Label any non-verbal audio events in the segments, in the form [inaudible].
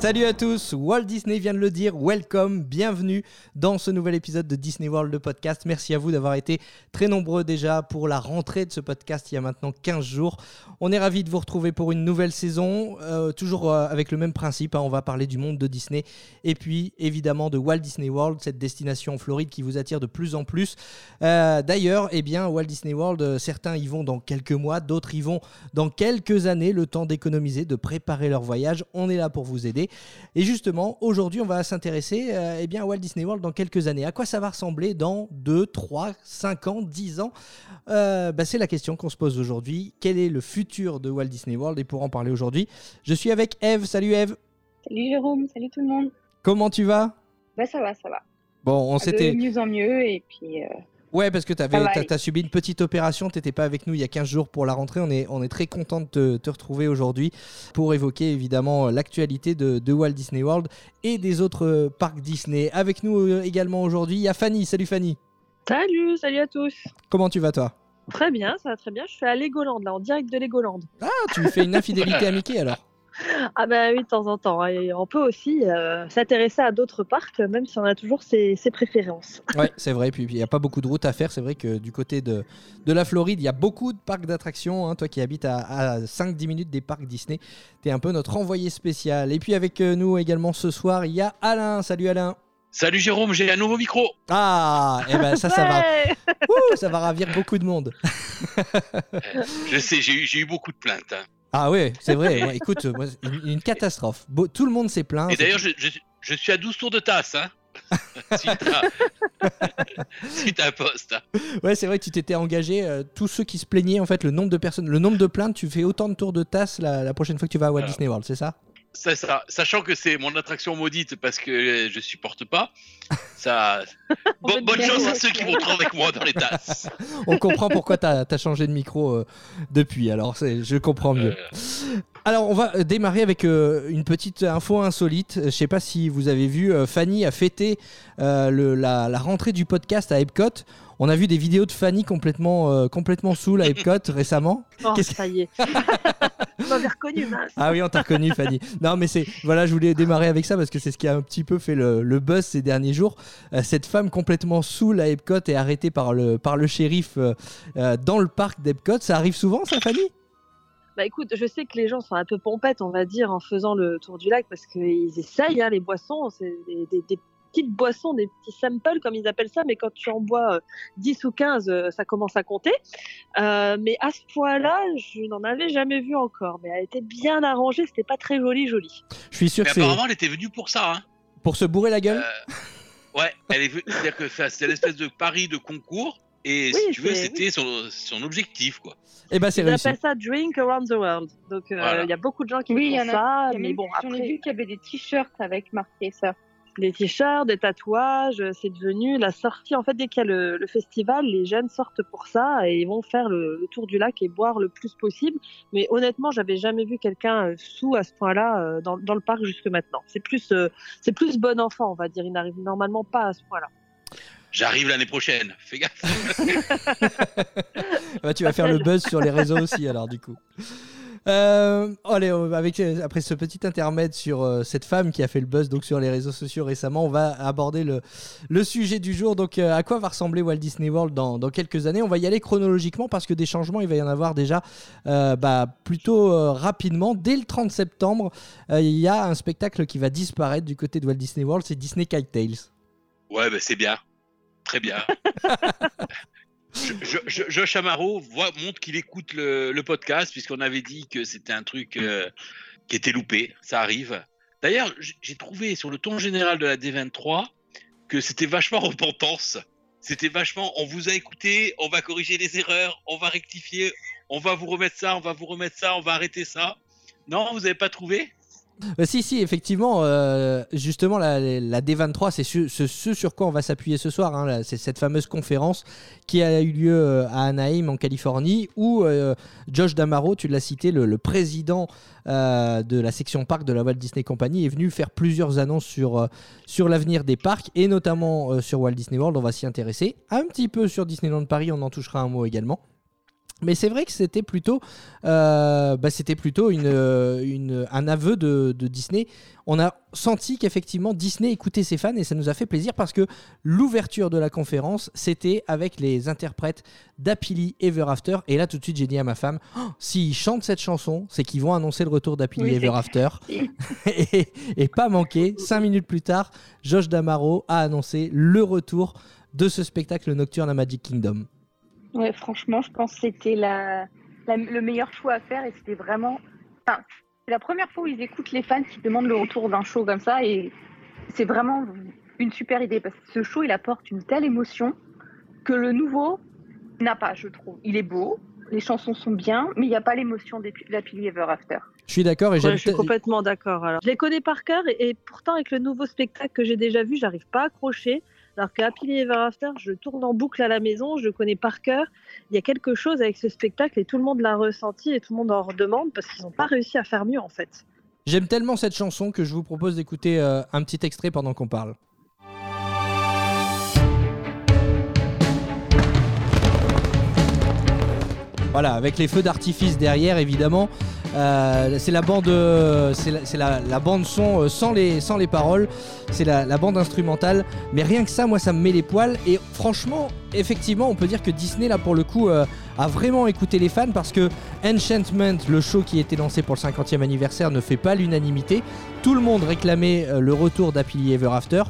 Salut à tous, Walt Disney vient de le dire, welcome, bienvenue dans ce nouvel épisode de Disney World le podcast. Merci à vous d'avoir été très nombreux déjà pour la rentrée de ce podcast il y a maintenant 15 jours. On est ravis de vous retrouver pour une nouvelle saison, euh, toujours euh, avec le même principe, hein. on va parler du monde de Disney et puis évidemment de Walt Disney World, cette destination en Floride qui vous attire de plus en plus. Euh, D'ailleurs, eh bien, Walt Disney World, certains y vont dans quelques mois, d'autres y vont dans quelques années, le temps d'économiser, de préparer leur voyage. On est là pour vous aider. Et justement, aujourd'hui, on va s'intéresser euh, eh bien, à Walt Disney World dans quelques années. À quoi ça va ressembler dans 2, 3, 5 ans, 10 ans? Euh, bah, C'est la question qu'on se pose aujourd'hui. Quel est le futur de Walt Disney World? Et pour en parler aujourd'hui, je suis avec Eve. Salut Eve. Salut Jérôme, salut tout le monde. Comment tu vas? Bah ça va, ça va. Bon, on De s'était. mieux en mieux et puis euh, Ouais, parce que tu as, subi une petite opération, tu n'étais pas avec nous il y a 15 jours pour la rentrée. On est, on est très content de te, te retrouver aujourd'hui pour évoquer évidemment l'actualité de, de Walt Disney World et des autres euh, parcs Disney. Avec nous euh, également aujourd'hui, il y a Fanny. Salut Fanny. Salut, salut à tous. Comment tu vas toi? Très bien, ça va très bien. Je suis à Legoland, là, en direct de Legoland. Ah, tu fais une infidélité à Mickey alors Ah bah oui, de temps en temps. Et on peut aussi euh, s'intéresser à d'autres parcs, même si on a toujours ses, ses préférences. Ouais, c'est vrai. Puis il n'y a pas beaucoup de routes à faire. C'est vrai que du côté de, de la Floride, il y a beaucoup de parcs d'attractions. hein. Toi qui habites à, à 5-10 minutes des parcs Disney, tu es un peu notre envoyé spécial. Et puis avec euh, nous également ce soir, il y a Alain. Salut Alain. Salut Jérôme, j'ai un nouveau micro. Ah, et ben ça, ça va, Ouh, ça va ravir beaucoup de monde. [laughs] Je sais, j'ai eu, j'ai eu beaucoup de plaintes. hein. Ah ouais, c'est vrai. [laughs] Écoute, moi, une, une catastrophe. Beau- tout le monde s'est plaint. Et d'ailleurs, je, je- je suis à 12 tours de tasse. Hein, suite, à... suite à un poste. hein. ouais, c'est vrai que tu t'étais engagé. euh, tous ceux qui se plaignaient, en fait, le nombre de personnes, le nombre de plaintes, tu fais autant de tours de tasse la, la prochaine fois que tu vas à Walt. Disney World, c'est ça? Ça, sachant que c'est mon attraction maudite parce que euh, je supporte pas. Ça... [laughs] Bon- bonne chance à ceux qui vont trop avec moi dans les tasses. [laughs] On comprend pourquoi tu as, changé de micro euh, depuis. Alors, c'est- je comprends mieux. Alors, on va euh, démarrer avec euh, une petite info insolite. Euh, Je sais pas si vous avez vu, euh, Fanny a fêté euh, le- la, la rentrée du podcast à Epcot. On a vu des vidéos de Fanny complètement, complètement saoul à Epcot [laughs] récemment. Oh, Qu'est-ce que- ça y est. [laughs] Vous m'avez reconnu, mince. Ah oui, on t'a reconnu, Fanny. Non, mais c'est voilà, je voulais démarrer avec ça parce que c'est ce qui a un petit peu fait le, le buzz ces derniers jours. Cette femme complètement saoule à Epcot et arrêtée par le par le shérif dans le parc d'Epcot. Ça arrive souvent, ça, Fanny? Bah écoute, je sais que les gens sont un peu pompettes, on va dire, en faisant le tour du lac, parce qu'ils essayent, hein, les boissons, c'est des, des- des petites boissons, des petits samples, comme ils appellent ça, mais quand tu en bois euh, 10 ou 15, euh, ça commence à compter. Euh, mais à ce point-là, je n'en avais jamais vu encore, mais elle était bien arrangée, c'était pas très joli, joli. Je suis sûr mais que c'est apparemment, elle était venue pour ça. Hein. pour se bourrer la gueule? Euh, ouais, elle est venue. C'est-à-dire que c'était l'espèce de pari de concours. Et Oui, si tu veux, c'était son, son objectif, quoi. Eh ben, c'est appellent ça Drink Around the World. Donc euh, il Voilà. y a beaucoup de gens qui oui, il y font en a. ça, mais bon, J'en ai après, vu qu'il y avait des t-shirts avec marqué ça. des t-shirts, des tatouages, c'est devenu la sortie. En fait, dès qu'il y a le, le festival, les jeunes sortent pour ça et ils vont faire le, le tour du lac et boire le plus possible. Mais honnêtement, j'avais jamais vu quelqu'un euh, sous à ce point-là euh, dans, dans le parc jusque maintenant. C'est plus, euh, c'est plus bon enfant, on va dire. Il n'arrive normalement pas à ce point-là. J'arrive l'année prochaine. Fais gaffe. [laughs] Bah, tu vas faire le buzz sur les réseaux aussi, alors du coup. Euh, allez, avec, euh, après ce petit intermède sur euh, cette femme qui a fait le buzz donc sur les réseaux sociaux récemment, on va aborder le, le sujet du jour. Donc, euh, à quoi va ressembler Walt Disney World dans, dans quelques années? On va y aller chronologiquement parce que des changements, il va y en avoir déjà bah, plutôt rapidement. Dès le 30 septembre, il y a un spectacle qui va disparaître du côté de Walt Disney World, c'est Disney Kite Tales. Ouais, bah, c'est bien. Très bien. [laughs] Je- je- je- Josh Amaro voit, montre qu'il écoute le, le podcast, puisqu'on avait dit que c'était un truc euh, qui était loupé. Ça arrive. D'ailleurs, j'ai trouvé sur le ton général de la D23 que c'était vachement repentance. C'était vachement, on vous a écouté, on va corriger les erreurs, on va rectifier, on va vous remettre ça, on va vous remettre ça, on va arrêter ça. Non, vous n'avez pas trouvé? Euh, si, si, effectivement, euh, justement, la, la D23, c'est ce, sur quoi on va s'appuyer ce soir. hein, c'est cette fameuse conférence qui a eu lieu euh, à Anaheim, en Californie, où Josh Damaro, tu l'as cité, le, président de la section parc de la Walt Disney Company, est venu faire plusieurs annonces sur, sur l'avenir des parcs, et notamment sur Walt Disney World. On va s'y intéresser. Un petit peu sur Disneyland Paris, on en touchera un mot également. Mais c'est vrai que c'était plutôt, euh, bah, c'était plutôt une, euh, une- un aveu de, de Disney. On a senti qu'effectivement Disney écoutait ses fans et ça nous a fait plaisir parce que l'ouverture de la conférence, c'était avec les interprètes d'Happily Ever After. Et là, tout de suite, j'ai dit à ma femme, Oh, s'ils chantent cette chanson, c'est qu'ils vont annoncer le retour d'Happily Oui, Ever After. [laughs] [laughs] et, et pas manqué, cinq minutes plus tard, Josh Damaro a annoncé le retour de ce spectacle nocturne à Magic Kingdom. Ouais, franchement, je pense que c'était la, la- le meilleur choix à faire et c'était vraiment. Enfin, c'est la première fois où ils écoutent les fans qui demandent le retour d'un show comme ça et c'est vraiment une super idée parce que ce show il apporte une telle émotion que le nouveau n'a pas, je trouve. Il est beau, les chansons sont bien, mais il n'y a pas l'émotion des- d'Happily Ever After. Je suis d'accord et Ouais, j'aime je suis complètement d'accord. Alors, je les connais par cœur et, et pourtant avec le nouveau spectacle que j'ai déjà vu, j'arrive pas à accrocher. Alors que Happily Ever After, je tourne en boucle à la maison, je connais par cœur. Il y a quelque chose avec ce spectacle et tout le monde l'a ressenti et tout le monde en redemande parce qu'ils n'ont pas réussi à faire mieux en fait. J'aime tellement cette chanson que je vous propose d'écouter euh, un petit extrait pendant qu'on parle. Voilà, avec les feux d'artifice derrière, évidemment. Euh, c'est la bande, euh, c'est la, bande son euh, sans les, sans les paroles. C'est la, bande instrumentale. Mais rien que ça, moi, ça me met les poils. Et franchement, effectivement, on peut dire que Disney, là, pour le coup, a vraiment écouté les fans parce que Enchantment, le show qui était lancé pour le 50e anniversaire, ne fait pas l'unanimité. Tout le monde réclamait le retour d'Happily Ever After.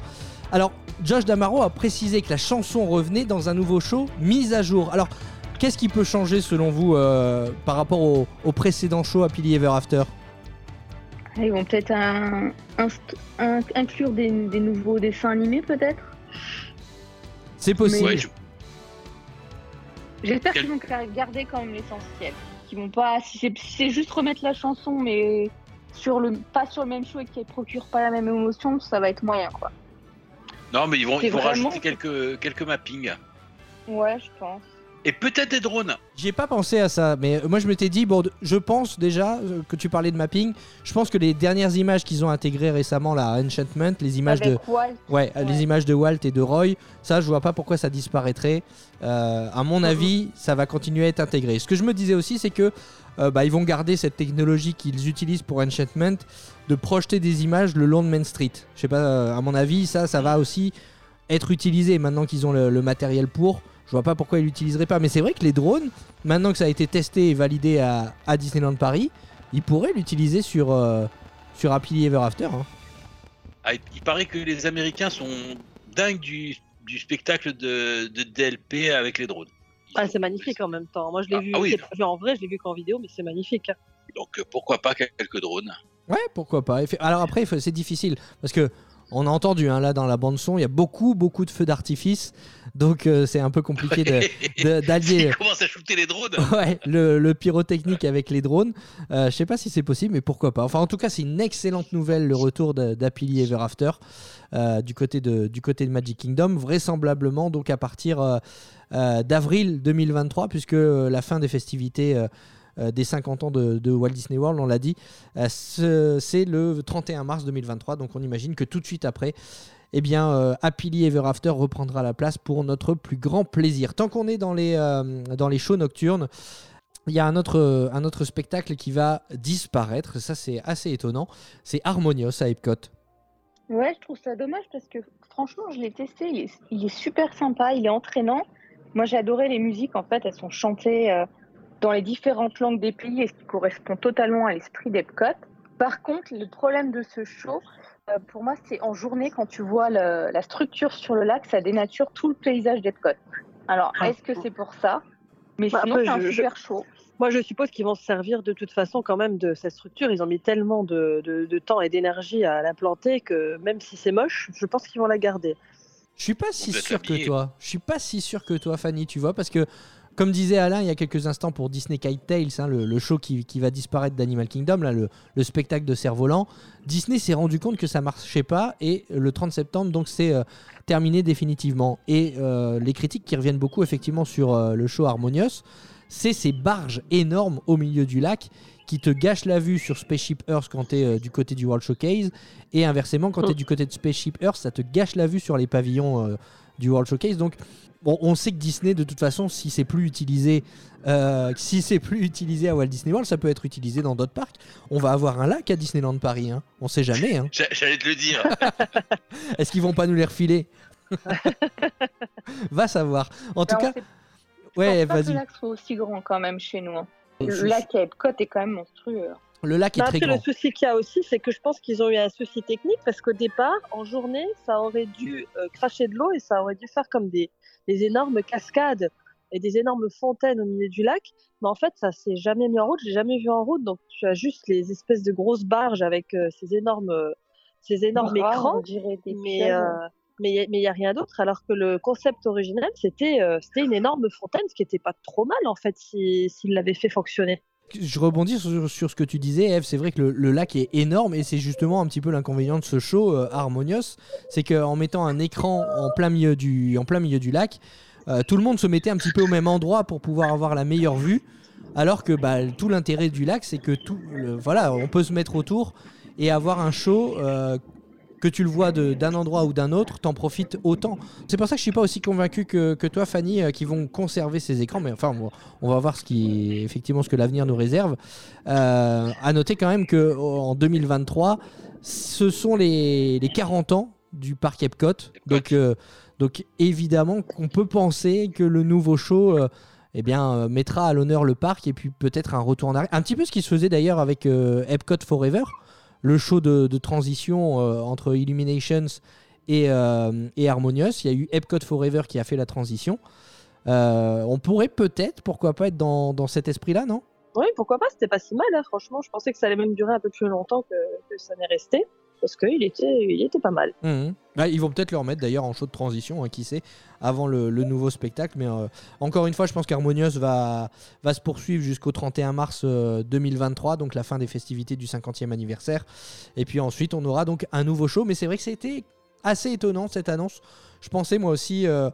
Alors, Josh Damaro a précisé que la chanson revenait dans un nouveau show mise à jour. Alors, qu'est-ce qui peut changer selon vous euh, par rapport au, au précédent show Happily Ever After? Ils vont peut-être un- inst- un- inclure des, des nouveaux dessins animés peut-être? C'est possible. Ouais, je- J'espère Quel- qu'ils vont garder quand même l'essentiel. Qu'ils vont pas, si c'est si c'est juste remettre la chanson, mais sur le, pas sur le même show et qu'elle procure pas la même émotion, ça va être moyen quoi. Non, mais ils vont, C'est ils vont vraiment- rajouter quelques, quelques mappings. Ouais, je pense. Et peut-être des drones. J'y ai pas pensé à ça, mais moi je m'étais dit, bon, je pense déjà euh, que tu parlais de mapping, je pense que les dernières images qu'ils ont intégrées récemment là, à Enchantment, les images de, Walt, Ouais, Ouais. les images de Walt et de Roy, ça, je vois pas pourquoi ça disparaîtrait. Euh, à mon avis, ça va continuer à être intégré. Ce que je me disais aussi, c'est que euh, bah, ils vont garder cette technologie qu'ils utilisent pour Enchantment de projeter des images le long de Main Street. Je sais pas, euh, à mon avis, ça, ça va aussi être utilisé maintenant qu'ils ont le, le matériel pour. Je vois pas pourquoi ils l'utiliseraient pas. Mais c'est vrai que les drones, maintenant que ça a été testé et validé à, à Disneyland Paris, ils pourraient l'utiliser sur, euh, sur Happily Ever After. hein. Ah, il- il paraît que les Américains sont dingues du, du spectacle de, de DLP avec les drones. Ils Ah, c'est magnifique en même temps. Moi je l'ai Ah, vu, ah oui. je l'ai pas vu en vrai, je l'ai vu qu'en vidéo, mais c'est magnifique. Donc euh, pourquoi pas quelques drones Ouais, pourquoi pas. Effe- Alors après, il faut- c'est difficile parce que on a entendu hein, là dans la bande son, il y a beaucoup beaucoup de feux d'artifice, donc euh, c'est un peu compliqué d'allier [laughs] Ils commencent à shooter les drones. ouais, le, le pyrotechnique avec les drones. Euh, je sais pas si c'est possible, mais pourquoi pas. Enfin, en tout cas, c'est une excellente nouvelle le retour d'Happily Ever After euh, du côté de du côté de Magic Kingdom, vraisemblablement donc à partir euh, euh, d'avril 2023, puisque euh, la fin des festivités. Euh, des 50 ans de, Walt Disney World, on l'a dit, euh, ce- c'est le 31 mars 2023, donc on imagine que tout de suite après, eh bien, euh, Happily Ever After reprendra la place pour notre plus grand plaisir. Tant qu'on est dans les, euh, dans les shows nocturnes, il y a un autre, un autre spectacle qui va disparaître, ça c'est assez étonnant, c'est Harmonious à Epcot. Ouais, je trouve ça dommage parce que franchement, je l'ai testé, il est, super sympa, il est entraînant. Moi, j'ai adoré les musiques, en fait, elles sont chantées dans les différentes langues des pays et ce qui correspond totalement à l'esprit d'Epcot. Par contre, le problème de ce show, euh, pour moi, c'est en journée, quand tu vois le- la structure sur le lac, ça dénature tout le paysage d'Epcot. Alors, Ah. est-ce que c'est pour ça? Mais Bah, sinon, c'est un je- super show. Moi, je suppose qu'ils vont se servir de toute façon quand même de cette structure. Ils ont mis tellement de, de- de temps et d'énergie à l'implanter que même si c'est moche, je pense qu'ils vont la garder. Je suis pas si sûr que toi. Je suis pas si sûr que toi, Fanny, tu vois, parce que comme disait Alain il y a quelques instants pour Disney Kite Tales, hein, le, le show qui, qui va disparaître d'Animal Kingdom, là, le, le spectacle de cerf-volant, Disney s'est rendu compte que ça marchait pas et le 30 septembre, donc c'est euh, terminé définitivement. Et euh, les critiques qui reviennent beaucoup effectivement sur euh, le show Harmonious, c'est ces barges énormes au milieu du lac qui te gâchent la vue sur Spaceship Earth quand tu es du côté du World Showcase et inversement quand tu es du côté de Spaceship Earth ça te gâche la vue sur les pavillons euh, du World Showcase donc bon, on sait que Disney de toute façon si c'est plus utilisé euh, si c'est plus utilisé à Walt Disney World ça peut être utilisé dans d'autres parcs on va avoir un lac à Disneyland Paris hein. on sait jamais hein. J'a- J'allais te le dire. [laughs] est-ce qu'ils vont pas nous les refiler? [laughs] Va savoir en tout cas ouais vas-y le lac soit aussi grand quand même chez nous. hein. Le lac à Epcot est quand même monstrueux. Le lac est Bah, très après, grand le souci qu'il y a aussi, c'est que je pense qu'ils ont eu un souci technique parce qu'au départ, en journée, ça aurait dû euh, cracher de l'eau et ça aurait dû faire comme des, des énormes cascades et des énormes fontaines au milieu du lac. Mais en fait, ça s'est jamais mis en route. J'ai jamais vu en route. Donc, tu as juste les espèces de grosses barges avec euh, ces énormes, euh, ces énormes Bras, écrans. on dirait des Mais mais il n'y a rien d'autre. Alors que le concept original, c'était euh, c'était une énorme fontaine, ce qui n'était pas trop mal en fait si- s'il l'avait fait fonctionner. Je rebondis sur, ce que tu disais, Eve. C'est vrai que le, lac est énorme et c'est justement un petit peu l'inconvénient de ce show euh, Harmonious. C'est qu'en mettant un écran en plein milieu du, lac, euh, tout le monde se mettait un petit peu au même endroit pour pouvoir avoir la meilleure vue. Alors que bah, tout l'intérêt du lac, c'est que tout, voilà, on peut se mettre autour et avoir un show. Que tu le vois d'un endroit ou d'un autre, t'en profites autant. C'est pour ça que je suis pas aussi convaincu que, que toi, Fanny, euh, qui vont conserver ces écrans. Mais enfin, on, on va voir ce qui, effectivement, ce que l'avenir nous réserve. Euh, à noter quand même que en 2023, ce sont les, les 40 ans du parc Epcot. Donc, euh, donc évidemment qu'on peut penser que le nouveau show. eh bien, euh, mettra à l'honneur le parc et puis peut-être un retour en arrière. Un petit peu ce qui se faisait d'ailleurs avec euh, Epcot Forever, le show de, transition euh, entre Illuminations et, euh, et Harmonious. Il y a eu Epcot Forever qui a fait la transition. Euh, on pourrait peut-être, pourquoi pas, être dans, dans cet esprit-là, non? Oui, pourquoi pas, c'était pas si mal, hein, franchement. Je pensais que ça allait même durer un peu plus longtemps que ça n'est resté, parce qu'il était, il était pas mal. Mhm. Ah, ils vont peut-être le remettre d'ailleurs en show de transition, hein, qui sait, avant le, nouveau spectacle. Mais euh, encore une fois, je pense qu'Harmonious va, se poursuivre jusqu'au 31 mars euh, 2023, donc la fin des festivités du 50e anniversaire. Et puis ensuite, on aura donc un nouveau show. Mais c'est vrai que c'était assez étonnant cette annonce. Je pensais moi aussi euh,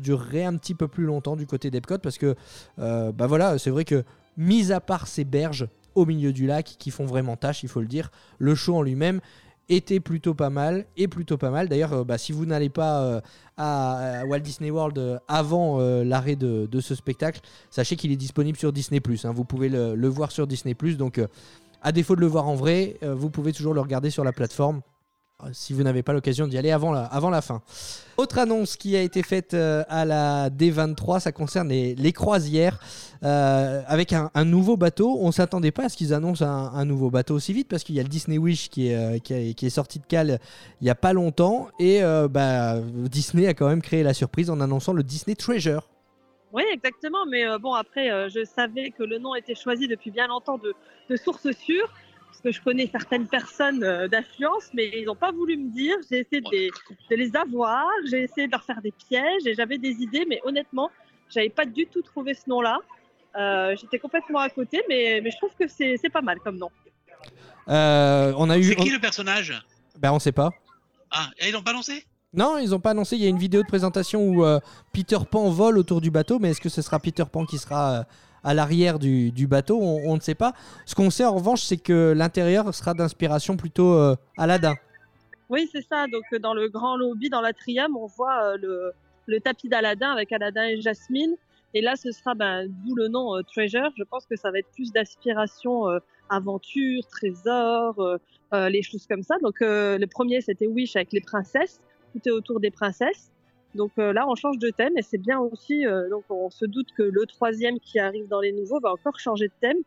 durerait un petit peu plus longtemps du côté d'Epcot parce que, euh, bah voilà, c'est vrai que, mis à part ces berges au milieu du lac qui font vraiment tâche, il faut le dire, le show en lui-même était plutôt pas mal et plutôt pas mal. D'ailleurs, euh, bah, si vous n'allez pas euh, à, Walt Disney World euh, avant l'arrêt de, ce spectacle, sachez qu'il est disponible sur Disney+. hein. vous pouvez le, le voir sur Disney+. Donc, à défaut de le voir en vrai, vous pouvez toujours le regarder sur la plateforme. Euh, Si vous n'avez pas l'occasion d'y aller avant la, fin. Autre annonce qui a été faite euh, à la D23, ça concerne les, croisières euh, avec un, nouveau bateau. On s'attendait pas à ce qu'ils annoncent un, nouveau bateau aussi vite parce qu'il y a le Disney Wish qui est, sorti de cale il y a pas longtemps et bah, Disney a quand même créé la surprise en annonçant le Disney Treasure. Oui, exactement. Mais bon, après, je savais que le nom était choisi depuis bien longtemps de, de sources sûres, parce que je connais certaines personnes euh, d'influence, mais ils n'ont pas voulu me dire. J'ai essayé de les, de les avoir, j'ai essayé de leur faire des pièges, et j'avais des idées, mais honnêtement, j'avais pas du tout trouvé ce nom-là. Euh, J'étais complètement à côté, mais, mais je trouve que c'est pas mal comme nom. Euh, on a eu, C'est qui on, le personnage? Bah, on sait pas. Ah, et ils l'ont pas lancé? Non, ils ont pas annoncé. Il y a une vidéo de présentation où euh, Peter Pan vole autour du bateau, mais est-ce que ce sera Peter Pan qui sera euh, à l'arrière du, bateau on, ne sait pas. Ce qu'on sait en revanche, c'est que l'intérieur sera d'inspiration plutôt euh, Aladdin. Oui, c'est ça. Donc, euh, dans le grand lobby, dans l'atrium, on voit euh, le, tapis d'Aladin avec Aladin et Jasmine. Et là, ce sera ben, d'où le nom Treasure. Je pense que ça va être plus d'aspiration euh, aventure, trésor, les choses comme ça. Donc, le premier, c'était Wish avec les princesses. Tout est autour des princesses. Donc euh, là, on change de thème et c'est bien aussi. euh, donc, on se doute que le troisième qui arrive dans les nouveaux va encore changer de thème.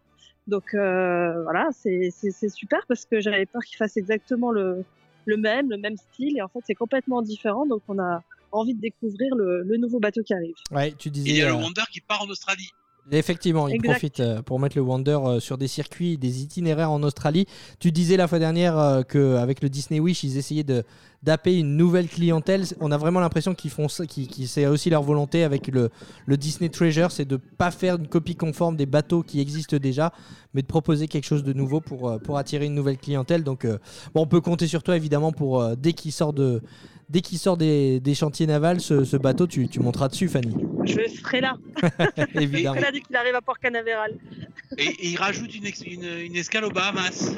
Donc euh, voilà, c'est super parce que j'avais peur qu'il fasse exactement le, le même, le même style. Et en fait, c'est complètement différent. Donc, on a envie de découvrir le, le nouveau bateau qui arrive. Ouais, tu Il y disais. a le Wonder qui part en Australie. Effectivement, il Exact. profite euh, pour mettre le Wonder euh, sur des circuits, des itinéraires en Australie. Tu disais la fois dernière euh, qu'avec le Disney Wish, ils essayaient de d'apper une nouvelle clientèle. On a vraiment l'impression qu'ils font ça, qu'ils- qu'ils- c'est aussi leur volonté avec le, le Disney Treasure, c'est de pas faire une copie conforme des bateaux qui existent déjà, mais de proposer quelque chose de nouveau pour, pour attirer une nouvelle clientèle. Donc, bon, on peut compter sur toi évidemment pour dès qu'il sort de dès qu'il sort des, des chantiers navals, ce, ce bateau, tu, tu monteras dessus, Fanny. Je serai là. [laughs] évidemment. Il a dit qu'il arrive à Port Canaveral. Et, et il rajoute une, ex- une, une escale aux Bahamas.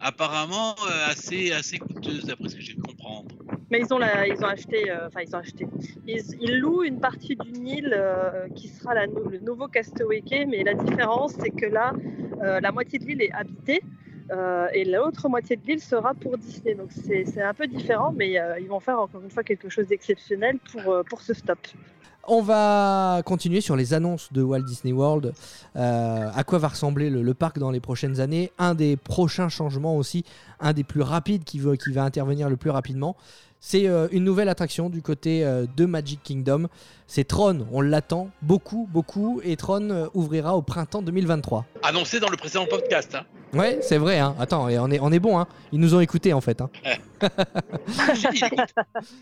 Apparemment euh, assez, assez coûteuse, d'après ce que j'ai pu comprendre. Mais ils ont, la, ils ont acheté, euh, enfin ils ont acheté. Ils, ils louent une partie du Nil euh, qui sera la le nouveau Castaway Cay, mais la différence c'est que là, euh, la moitié de l'île est habitée euh, et l'autre moitié de l'île sera pour Disney. Donc c'est un peu différent, mais euh, ils vont faire encore une fois quelque chose d'exceptionnel pour, euh, pour ce stop. On va continuer sur les annonces de Walt Disney World. À quoi va ressembler le, parc dans les prochaines années? Un des prochains changements aussi, un des plus rapides qui, qui va intervenir le plus rapidement, c'est euh, une nouvelle attraction du côté euh, de Magic Kingdom. C'est Tron, on l'attend beaucoup, beaucoup, et Tron euh, ouvrira au printemps 2023. Annoncé dans le précédent podcast. Hein. Ouais, c'est vrai, hein. attends, et on est, on est bon, hein. ils nous ont écoutés en fait. hein. [laughs]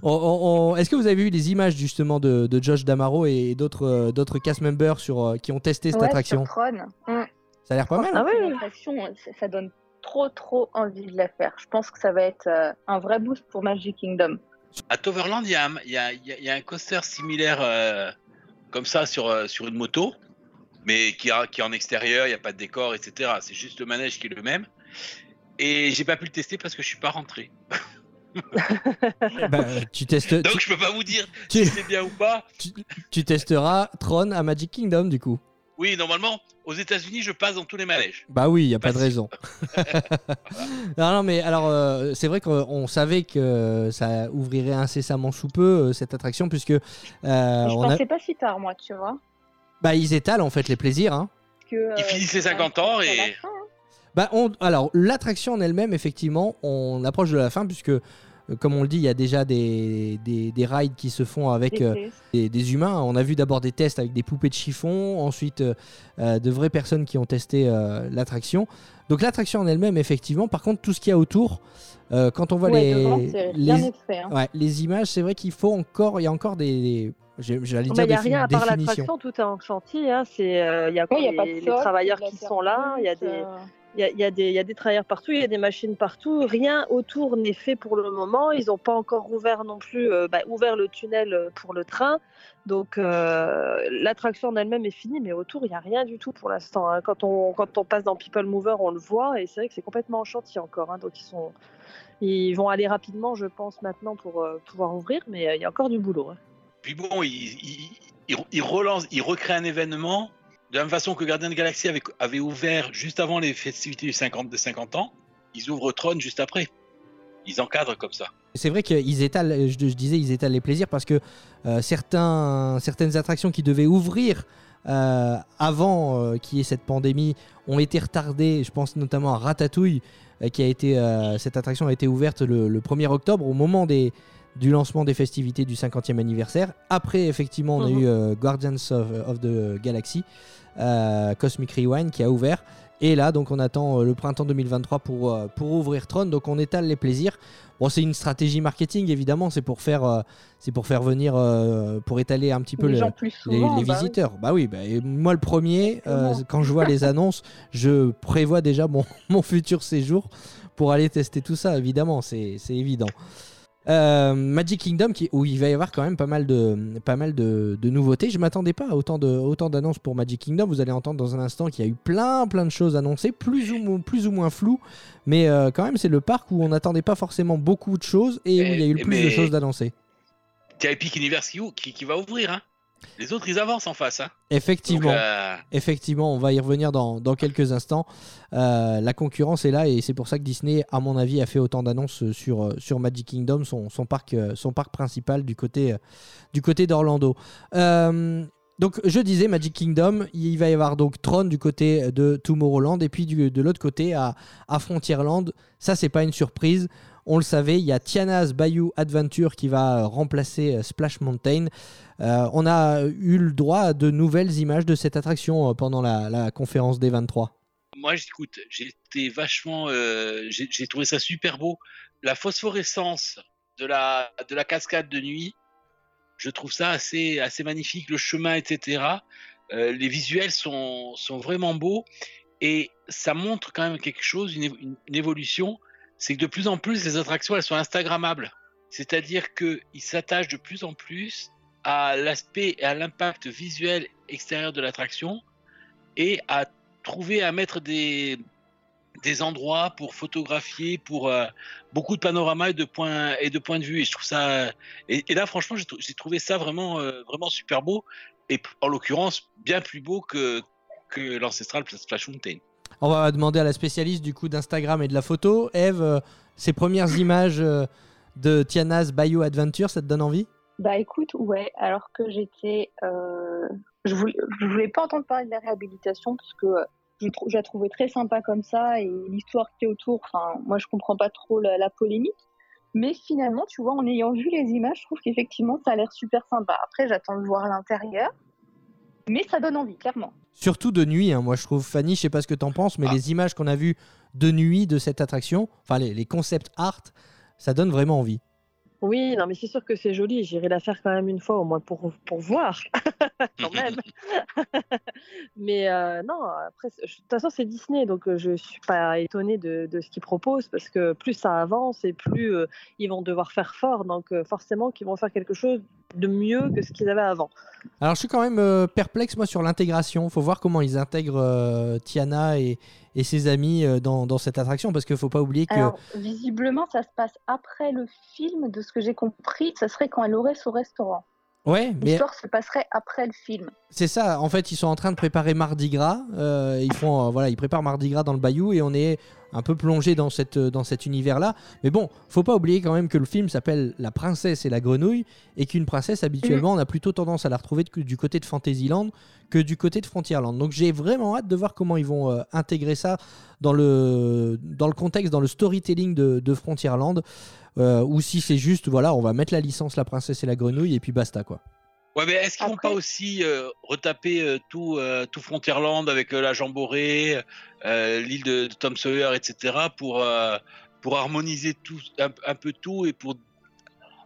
On- on- Est-ce que vous avez vu les images justement de, de Josh Damaro et d'autres euh, d'autres cast members sur, euh, qui ont testé cette Ouais, attraction? Sur Tron. Mm. Ça a l'air pas mal. Ah hein ça donne trop trop envie de la faire. Je pense que ça va être euh, un vrai boost pour Magic Kingdom. à Toverland, il y, a un- y y a- coaster similaire euh, comme ça sur, euh, sur une moto, mais qui, a, qui est en extérieur, il n'y a pas de décor, etc. C'est juste le manège qui est le même. Et j'ai pas pu le tester parce que je suis pas rentré. [laughs] Bah, tu, testes, Donc tu, je peux pas vous dire tu- si c'est bien ou pas. tu testeras Tron à Magic Kingdom du coup. Oui, normalement, aux États-Unis, je passe dans tous les manèges. Bah oui, il n'y a pas de Facile. raison. [laughs] [laughs] non, non, mais alors, euh, c'est vrai qu'on savait que ça ouvrirait incessamment sous peu euh, cette attraction, puisque euh, je on a- pensais pas si tard, moi, tu vois. bah, ils étalent en fait les plaisirs. hein. Que, euh, Il finit ses ça 50 ans et- hein. Bah, on- alors, l'attraction en elle-même, effectivement, on approche de la fin, puisque, euh, comme on le dit, il y a déjà des, des, des rides qui se font avec Les euh, des, des humains. On a vu d'abord des tests avec des poupées de chiffon, ensuite euh, euh, de vraies personnes qui ont testé euh, l'attraction. Donc, l'attraction en elle-même, effectivement, par contre, tout ce qu'il y a autour, euh, quand on voit Ouais, les, devant, les, fait, hein. ouais, les images, c'est vrai qu'il faut encore, il y a encore des. Il n'y a des rien à part l'attraction, tout est en chantier. hein. C'est, euh, Il y a Ouais, encore y a pas de les, les sol, travailleurs qui sont là, il y a brute, des, euh, Il y a, y y a des travailleurs partout, il y a des machines partout. Rien autour n'est fait pour le moment. Ils n'ont pas encore ouvert non plus, euh, bah, ouvert le tunnel euh, pour le train. Donc euh, l'attraction en elle-même est finie, mais autour il n'y a rien du tout pour l'instant. hein. Quand, on, quand on passe dans People Mover, on le voit et c'est vrai que c'est complètement en chantier encore. hein. Donc ils, sont, ils vont aller rapidement, je pense, maintenant pour pouvoir ouvrir, mais il y a encore du boulot. hein. Puis bon, il, il, il- il relance, il recrée un événement de la même façon que Gardien de Galaxy avait, ouvert juste avant les festivités du 50, des 50 ans. Ils ouvrent Tron juste après. Ils encadrent comme ça. C'est vrai qu'ils étalent, je, disais, ils étalent les plaisirs parce que euh, certains, certaines attractions qui devaient ouvrir euh, avant euh, qu'il y ait cette pandémie ont été retardées. Je pense notamment à Ratatouille, euh, qui a été, cette attraction a été ouverte le 1er octobre au moment des, du lancement des festivités du 50e anniversaire. Après, effectivement, on a Mhm. eu euh, Guardians of, of the Galaxy, euh, Cosmic Rewind, qui a ouvert. Et là, donc, on attend euh, le printemps 2023 pour, pour ouvrir Tron. Donc, on étale les plaisirs. Bon, c'est une stratégie marketing, évidemment. C'est pour faire, c'est pour faire venir, pour étaler un petit peu les le- bah oui. visiteurs. Bah oui, bah, et moi le premier, euh, quand je vois les [laughs] annonces, je prévois déjà mon, [laughs] mon futur séjour pour aller tester tout ça, évidemment, c'est c'est évident. Euh, Magic Kingdom, qui, où il va y avoir quand même pas mal de, pas mal de, de nouveautés. Je m'attendais pas à autant de- autant d'annonces pour Magic Kingdom. Vous allez entendre dans un instant qu'il y a eu plein, plein de choses annoncées, plus ou, mo- plus ou moins floues. Mais euh, quand même, c'est le parc où on n'attendait pas forcément beaucoup de choses et où il y a eu le plus de choses d'annoncées. T'as Epic Universe qui, qui, qui va ouvrir. Hein. Les autres, ils avancent en face. Hein. Effectivement. Donc, euh, Effectivement, on va y revenir dans, dans quelques instants. Euh, la concurrence est là et c'est pour ça que Disney, à mon avis, a fait autant d'annonces sur, euh, sur Magic Kingdom, son, son parc, son parc principal du côté, du côté d'Orlando. Euh, donc, je disais Magic Kingdom, il va y avoir donc Tron du côté de Tomorrowland et puis du- de l'autre côté à, à Frontierland. Ça, c'est pas une surprise. On le savait, il y a Tiana's Bayou Adventure qui va remplacer Splash Mountain. Euh, on a eu le droit à de nouvelles images de cette attraction euh, pendant la, conférence des 23. Moi, j'écoute, été vachement, euh, j'ai trouvé ça super beau. La phosphorescence de la de la cascade de nuit, je trouve ça assez assez magnifique. Le chemin, etc. Les visuels sont sont vraiment beaux et ça montre quand même quelque chose, une- une évolution. C'est que de plus en plus, les attractions, elles sont instagrammables. C'est-à-dire qu'ils s'attachent de plus en plus à l'aspect et à l'impact visuel extérieur de l'attraction et à trouver à mettre des, des endroits pour photographier, pour euh, beaucoup de panoramas et de points et de points de vue. Et je trouve ça. Et, là, franchement, j'ai trou- j'ai trouvé ça vraiment, euh, vraiment super beau. Et en l'occurrence, bien plus beau que, que l'ancestral Splash Mountain. On va demander à la spécialiste du coup d'Instagram et de la photo. Eve, euh, ces premières images euh, de Tiana's Bayou Adventure, ça te donne envie? Bah écoute, ouais, alors que j'étais. euh, je, voulais, je voulais pas entendre parler de la réhabilitation parce que euh, je, la trouvais très sympa comme ça et l'histoire qui est autour, enfin, moi je comprends pas trop la, la polémique. Mais finalement, tu vois, en ayant vu les images, je trouve qu'effectivement ça a l'air super sympa. Après, j'attends de voir l'intérieur. Mais ça donne envie, clairement. Surtout de nuit, hein, moi je trouve. Fanny, je sais pas ce que t'en penses, mais Ah. les images qu'on a vues de nuit de cette attraction, enfin les, les concepts art, ça donne vraiment envie. Oui, non, mais c'est sûr que c'est joli. J'irai la faire quand même une fois au moins pour, pour voir, [laughs] quand [laughs] même. [laughs] mais euh, non, après, de toute façon, c'est Disney, donc euh, je suis pas étonnée de, de ce qu'ils proposent parce que plus ça avance et plus euh, ils vont devoir faire fort. Donc euh, forcément qu'ils vont faire quelque chose de mieux que ce qu'ils avaient avant. Alors je suis quand même euh, perplexe moi sur l'intégration. Faut voir comment ils intègrent euh, Tiana et, et ses amis euh, dans, cette attraction parce qu'il faut pas oublier que visiblement, ça se passe après le film. De ce que j'ai compris, ça serait quand elle aurait son restaurant. Ouais, mais L'histoire se passerait après le film. c'est ça. En fait, ils sont en train de préparer Mardi Gras. Euh, ils font euh, voilà, ils préparent Mardi Gras dans le Bayou et on est un peu plongé dans cette dans cet univers là. Mais bon, faut pas oublier quand même que le film s'appelle La princesse et la grenouille et qu'une princesse habituellement on a plutôt tendance à la retrouver de- du côté de Fantasyland que du côté de Frontierland. Donc j'ai vraiment hâte de voir comment ils vont euh, intégrer ça dans le dans le contexte, dans le storytelling de, de Frontierland. Euh, ou si c'est juste voilà, on va mettre la licence La princesse et la grenouille et puis basta quoi. Ouais, mais est-ce qu'ils vont Après- pas aussi euh, retaper euh, tout, euh, tout Frontierland avec euh, la Jamboree, euh, l'île de, de Tom Sawyer, etc. pour, euh, pour harmoniser tout, un, un peu tout et pour,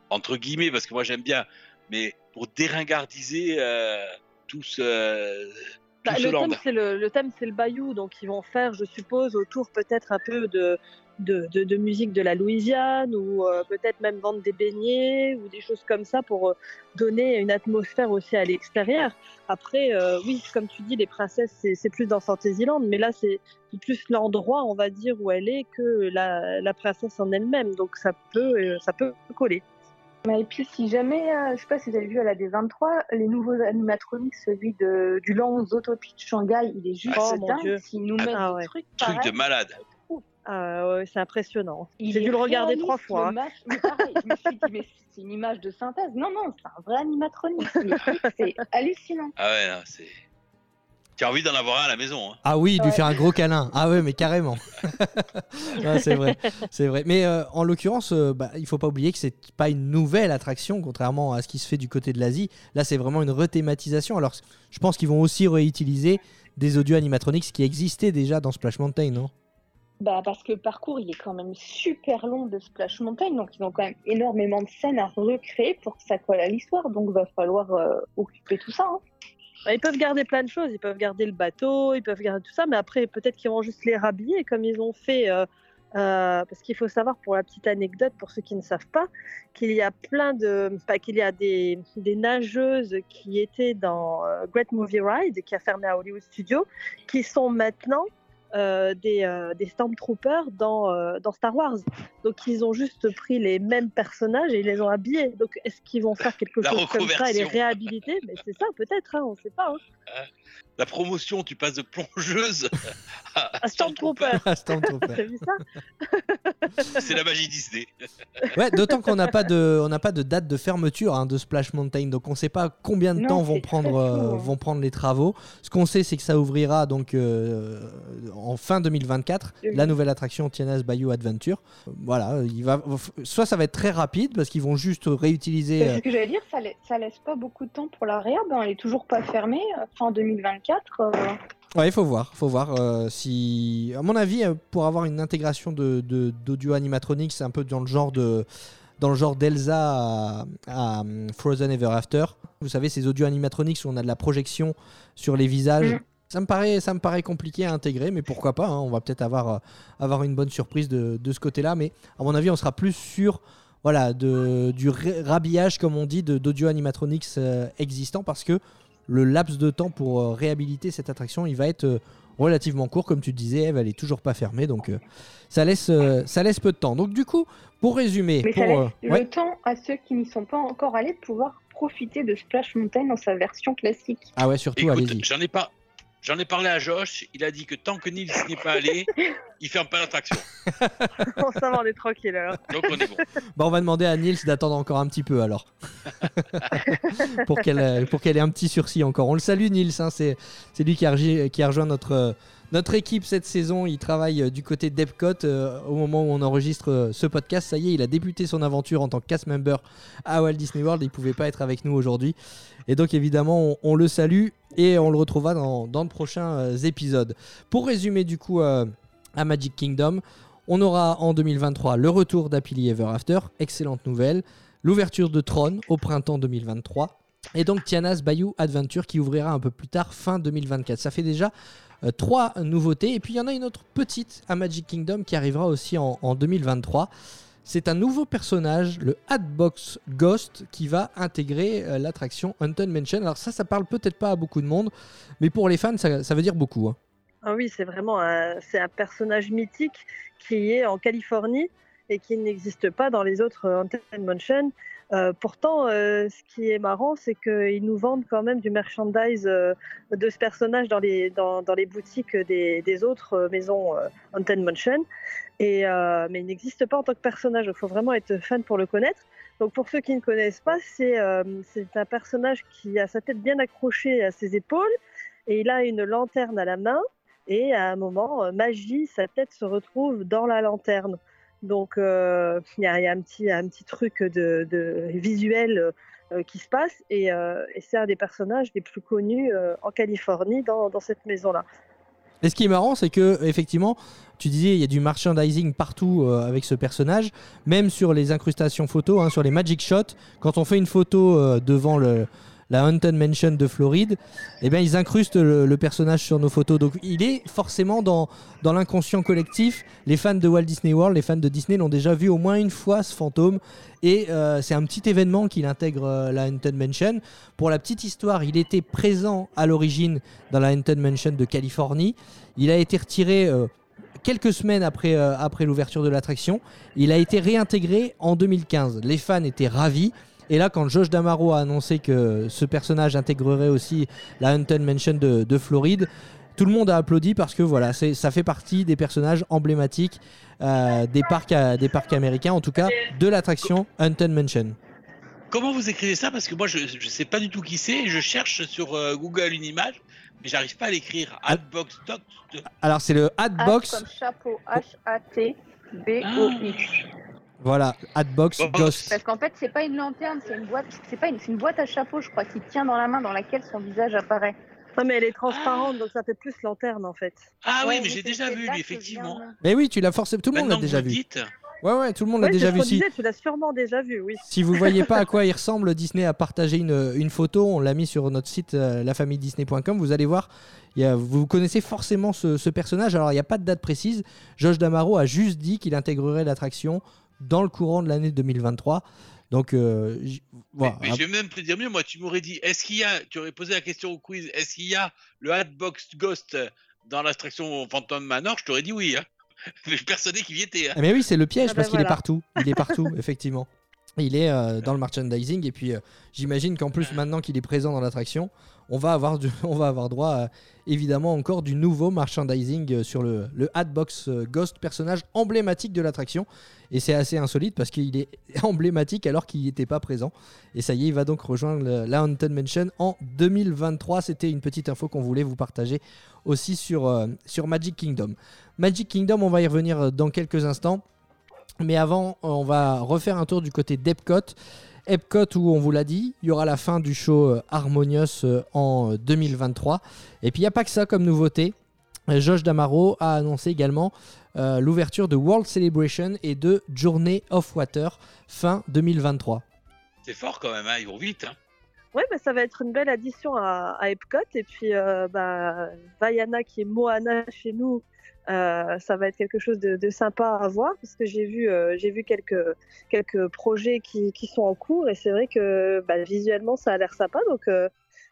entre guillemets, parce que moi j'aime bien, mais pour déringardiser euh, tout ce, Bah, tout ce le, land. thème, c'est le, le thème, c'est le bayou, donc ils vont faire, je suppose, autour peut-être un peu de, de, de, de musique de la Louisiane ou euh, peut-être même vendre des beignets ou des choses comme ça pour euh, donner une atmosphère aussi à l'extérieur. Après, euh, oui, comme tu dis, les princesses, c'est, plus dans Fantasyland, mais là, c'est plus l'endroit, on va dire, où elle est que la, la princesse en elle-même. Donc ça peut, euh, ça peut coller. Et puis, si jamais, euh, je sais pas si vous avez vu à la D23, les nouveaux animatroniques, celui de, du Land Zootopie de Shanghai, il est juste Oh, mon Dieu. dingue. S'ils nous mettent Ah, des ouais. trucs Truc de malade. Ah, ouais, c'est impressionnant. J'ai dû le regarder trois fois. hein. match. Mais pareil, je me suis dit, mais c'est une image de synthèse. Non, non, c'est un vrai animatronique. C'est [laughs] hallucinant. Ah ouais, c'est. Tu as envie d'en avoir un à la maison. Hein. Ah oui, lui Ouais. faire un gros câlin. Ah ouais, mais carrément. [laughs] [laughs] Ouais, c'est vrai, c'est vrai. Mais euh, en l'occurrence, euh, bah, il faut pas oublier que c'est pas une nouvelle attraction, contrairement à ce qui se fait du côté de l'Asie. Là, c'est vraiment une rethématisation. Alors, je pense qu'ils vont aussi réutiliser des audio animatronics qui existaient déjà dans Splash Mountain, non? Bah, parce que le parcours, il est quand même super long de Splash Mountain, donc ils ont quand même énormément de scènes à recréer pour que ça colle à l'histoire, donc va falloir euh, occuper tout ça. hein. Bah, Ils peuvent garder plein de choses, ils peuvent garder le bateau, ils peuvent garder tout ça, mais après peut-être qu'ils vont juste les rhabiller comme ils ont fait. euh, euh, parce qu'il faut savoir pour la petite anecdote, pour ceux qui ne savent pas, qu'il y a plein de, qu'il y a des, nageuses qui étaient dans Great Movie Ride, qui a fermé à Hollywood Studios, qui sont maintenant euh, des, euh, des Stormtroopers dans, euh, dans Star Wars. Donc ils ont juste pris les mêmes personnages et ils les ont habillés. Donc est-ce qu'ils vont faire quelque La chose comme ça et les reconversion. réhabiliter? Mais c'est ça peut-être, hein, on ne sait pas. hein. La promotion, tu passes de plongeuse à, Stormtrooper. Stormtrooper. [laughs] T'as vu ça? C'est la magie Disney. Ouais, d'autant qu'on n'a pas de, on n'a pas de date de fermeture hein, de Splash Mountain, donc on ne sait pas combien de Non, temps vont prendre, vont prendre les travaux. Ce qu'on sait, c'est que ça ouvrira donc euh, en fin 2024 Oui. la nouvelle attraction Tiana's Bayou Adventure. Euh, Voilà, il va, soit ça va être très rapide parce qu'ils vont juste réutiliser. C'est euh, ce que j'allais dire, ça, la- ça laisse pas beaucoup de temps pour la réhab. hein, Elle est toujours pas fermée. euh, Fin 2024. euh, Ouais, il faut voir, faut voir euh, si, à mon avis, euh, pour avoir une intégration de d'audio animatronics, c'est un peu dans le genre de dans le genre d'Elsa à, à, hum, Frozen Ever After. Vous savez, ces audio animatronics où on a de la projection sur les visages. Mhm. Ça me paraît, ça me paraît compliqué à intégrer, mais pourquoi pas hein, On va peut-être avoir, euh, avoir une bonne surprise de, de ce côté-là, mais à mon avis, on sera plus sur voilà, de, du rhabillage, comme on dit, de- d'audio animatronics euh, existants, parce que le laps de temps pour euh, réhabiliter cette attraction, il va être euh, relativement court, comme tu disais, Eve, elle est toujours pas fermée, donc euh, ça, laisse, euh, ça laisse peu de temps. Donc du coup, pour résumer, Mais pour, ça laisse euh, ouais. le temps à ceux qui n'y sont pas encore allés de pouvoir profiter de Splash Mountain dans sa version classique. ah ouais, surtout, allez-y. j'en ai pas. J'en ai parlé à Josh, il a dit que tant que Nils n'y est pas allé, il ferme pas l'attraction. Bon, ça va, on est tranquille alors. Donc on est bon. Bah, on va demander à Nils d'attendre encore un petit peu alors. [laughs] pour qu'elle pour qu'elle ait un petit sursis encore. On le salue Nils, hein, c'est c'est lui qui a, regi- qui a rejoint notre, euh, notre équipe cette saison. Il travaille euh, du côté d'Epcot euh, au moment où on enregistre euh, ce podcast. Ça y est, il a débuté son aventure en tant que cast member à Walt Disney World. Il pouvait pas être avec nous aujourd'hui. Et donc évidemment, on, le salue et on le retrouvera dans, dans de prochains épisodes. Pour résumer du coup à Magic Kingdom, on aura en 2023 le retour d'Happily Ever After, excellente nouvelle, l'ouverture de Tron au printemps 2023, et donc Tiana's Bayou Adventure qui ouvrira un peu plus tard, fin 2024. Ça fait déjà euh, trois nouveautés, et puis il y en a une autre petite à Magic Kingdom qui arrivera aussi en, en 2023. C'est un nouveau personnage, le Hatbox Ghost, qui va intégrer euh, l'attraction Haunted Mansion. Alors ça, ça parle peut-être pas à beaucoup de monde, mais pour les fans, ça, veut dire beaucoup. hein. Ah oui, c'est vraiment un, un personnage mythique qui est en Californie et qui n'existe pas dans les autres euh, Haunted Mansion. Euh, pourtant, euh, ce qui est marrant, c'est qu'ils nous vendent quand même du merchandise euh, de ce personnage dans les, boutiques des, autres maisons Haunted Mansion. Et, mais il n'existe pas en tant que personnage. Il faut vraiment être fan pour le connaître. Donc pour ceux qui ne connaissent pas, c'est un personnage qui a sa tête bien accrochée à ses épaules et il a une lanterne à la main. Et à un moment, magie, sa tête se retrouve dans la lanterne. Donc euh, il y, a, un petit, un petit truc de, visuel euh, qui se passe et, euh, et c'est un des personnages les plus connus en Californie dans, cette maison-là. Et ce qui est marrant, c'est que effectivement, tu disais, il y a du merchandising partout avec ce personnage, même sur les incrustations photos, hein, sur les magic shots. Quand on fait une photo devant le, la Haunted Mansion de Floride, eh bien, ils incrustent le, personnage sur nos photos. Donc, il est forcément dans, dans l'inconscient collectif. Les fans de Walt Disney World, les fans de Disney l'ont déjà vu au moins une fois ce fantôme. Et euh, c'est un petit événement qu'il intègre euh, la Haunted Mansion. Pour la petite histoire, il était présent à l'origine dans la Haunted Mansion de Californie. Il a été retiré euh, quelques semaines après, après l'ouverture de l'attraction. Il a été réintégré en 2015. Les fans étaient ravis. Et là, quand Josh Damaro a annoncé que ce personnage intégrerait aussi la Haunted Mansion de, de Floride, tout le monde a applaudi parce que voilà, ça fait partie des personnages emblématiques euh, des, parcs, à- des parcs américains, en tout cas de l'attraction Haunted Mansion. Comment vous écrivez ça? Parce que moi, je ne sais pas du tout qui c'est. Je cherche sur euh, Google une image, mais j'arrive pas à l'écrire. Ah. Hatbox Doc. Alors, c'est le H Hatbox, comme chapeau, H-A-T-B-O-X. Voilà, Bon, Ghost. Parce qu'en fait, c'est pas une lanterne, c'est une boîte. C'est pas une, c'est une boîte à chapeau, je crois, qui tient dans la main, dans laquelle son visage apparaît. Non, mais elle est transparente, donc ça fait plus lanterne en fait. Ah oui, mais j'ai déjà vu, lui, effectivement. Mais oui, tu l'as forcément, tout le monde l'a déjà vu. dites, Ouais, ouais, tout le monde l'a déjà vu. qu'on Si, tu l'as sûrement déjà vu, oui. si vous voyez pas à quoi il [laughs] ressemble, Disney a partagé une, une photo. On l'a mis sur notre site euh, lafamilledisney.com. Vous allez voir, il y a- vous connaissez forcément ce, ce personnage. Alors, il n'y a pas de date précise. Josh Damaro a juste dit qu'il intégrerait l'attraction dans le courant de l'année 2023. Donc, euh, voilà. mais, mais je vais même te dire mieux, moi, tu m'aurais dit, est-ce qu'il y a, tu aurais posé la question au quiz, est-ce qu'il y a le Hatbox Ghost dans l'attraction Phantom Manor? Je t'aurais dit oui. Hein. [laughs] Mais persuadé qu'il y était. hein. Ah, Mais oui, c'est le piège Ah ben parce qu'il est partout. Il est partout, [laughs] effectivement. Il est euh, dans le merchandising et puis euh, j'imagine qu'en plus maintenant qu'il est présent dans l'attraction, on va avoir [laughs] on va avoir droit évidemment encore du nouveau merchandising euh, sur le, le Hatbox Ghost, personnage emblématique de l'attraction. Et c'est assez insolite parce qu'il est [laughs] emblématique alors qu'il n'était pas présent. Et ça y est, il va donc rejoindre la Haunted Mansion en 2023. C'était une petite info qu'on voulait vous partager aussi sur, sur Magic Kingdom. Magic Kingdom, on va y revenir dans quelques instants. Mais avant, euh, on va refaire un tour du côté d'Epcot. Epcot, où on vous l'a dit, il y aura la fin du show euh, Harmonious euh, en euh, 2023. Et puis il n'y a pas que ça comme nouveauté. Josh Damaro a annoncé également euh, l'ouverture de World Celebration et de Journey of Water fin 2023. C'est fort quand même, hein, ils vont vite. Hein. Ouais, bah, ça va être une belle addition à, à Epcot. Et puis, euh, bah, Vaiana, qui est Moana chez nous, euh, ça va être quelque chose de, de sympa à voir parce que j'ai vu, euh, j'ai vu quelques, quelques projets qui, qui sont en cours et c'est vrai que bah, visuellement, ça a l'air sympa. Donc, euh,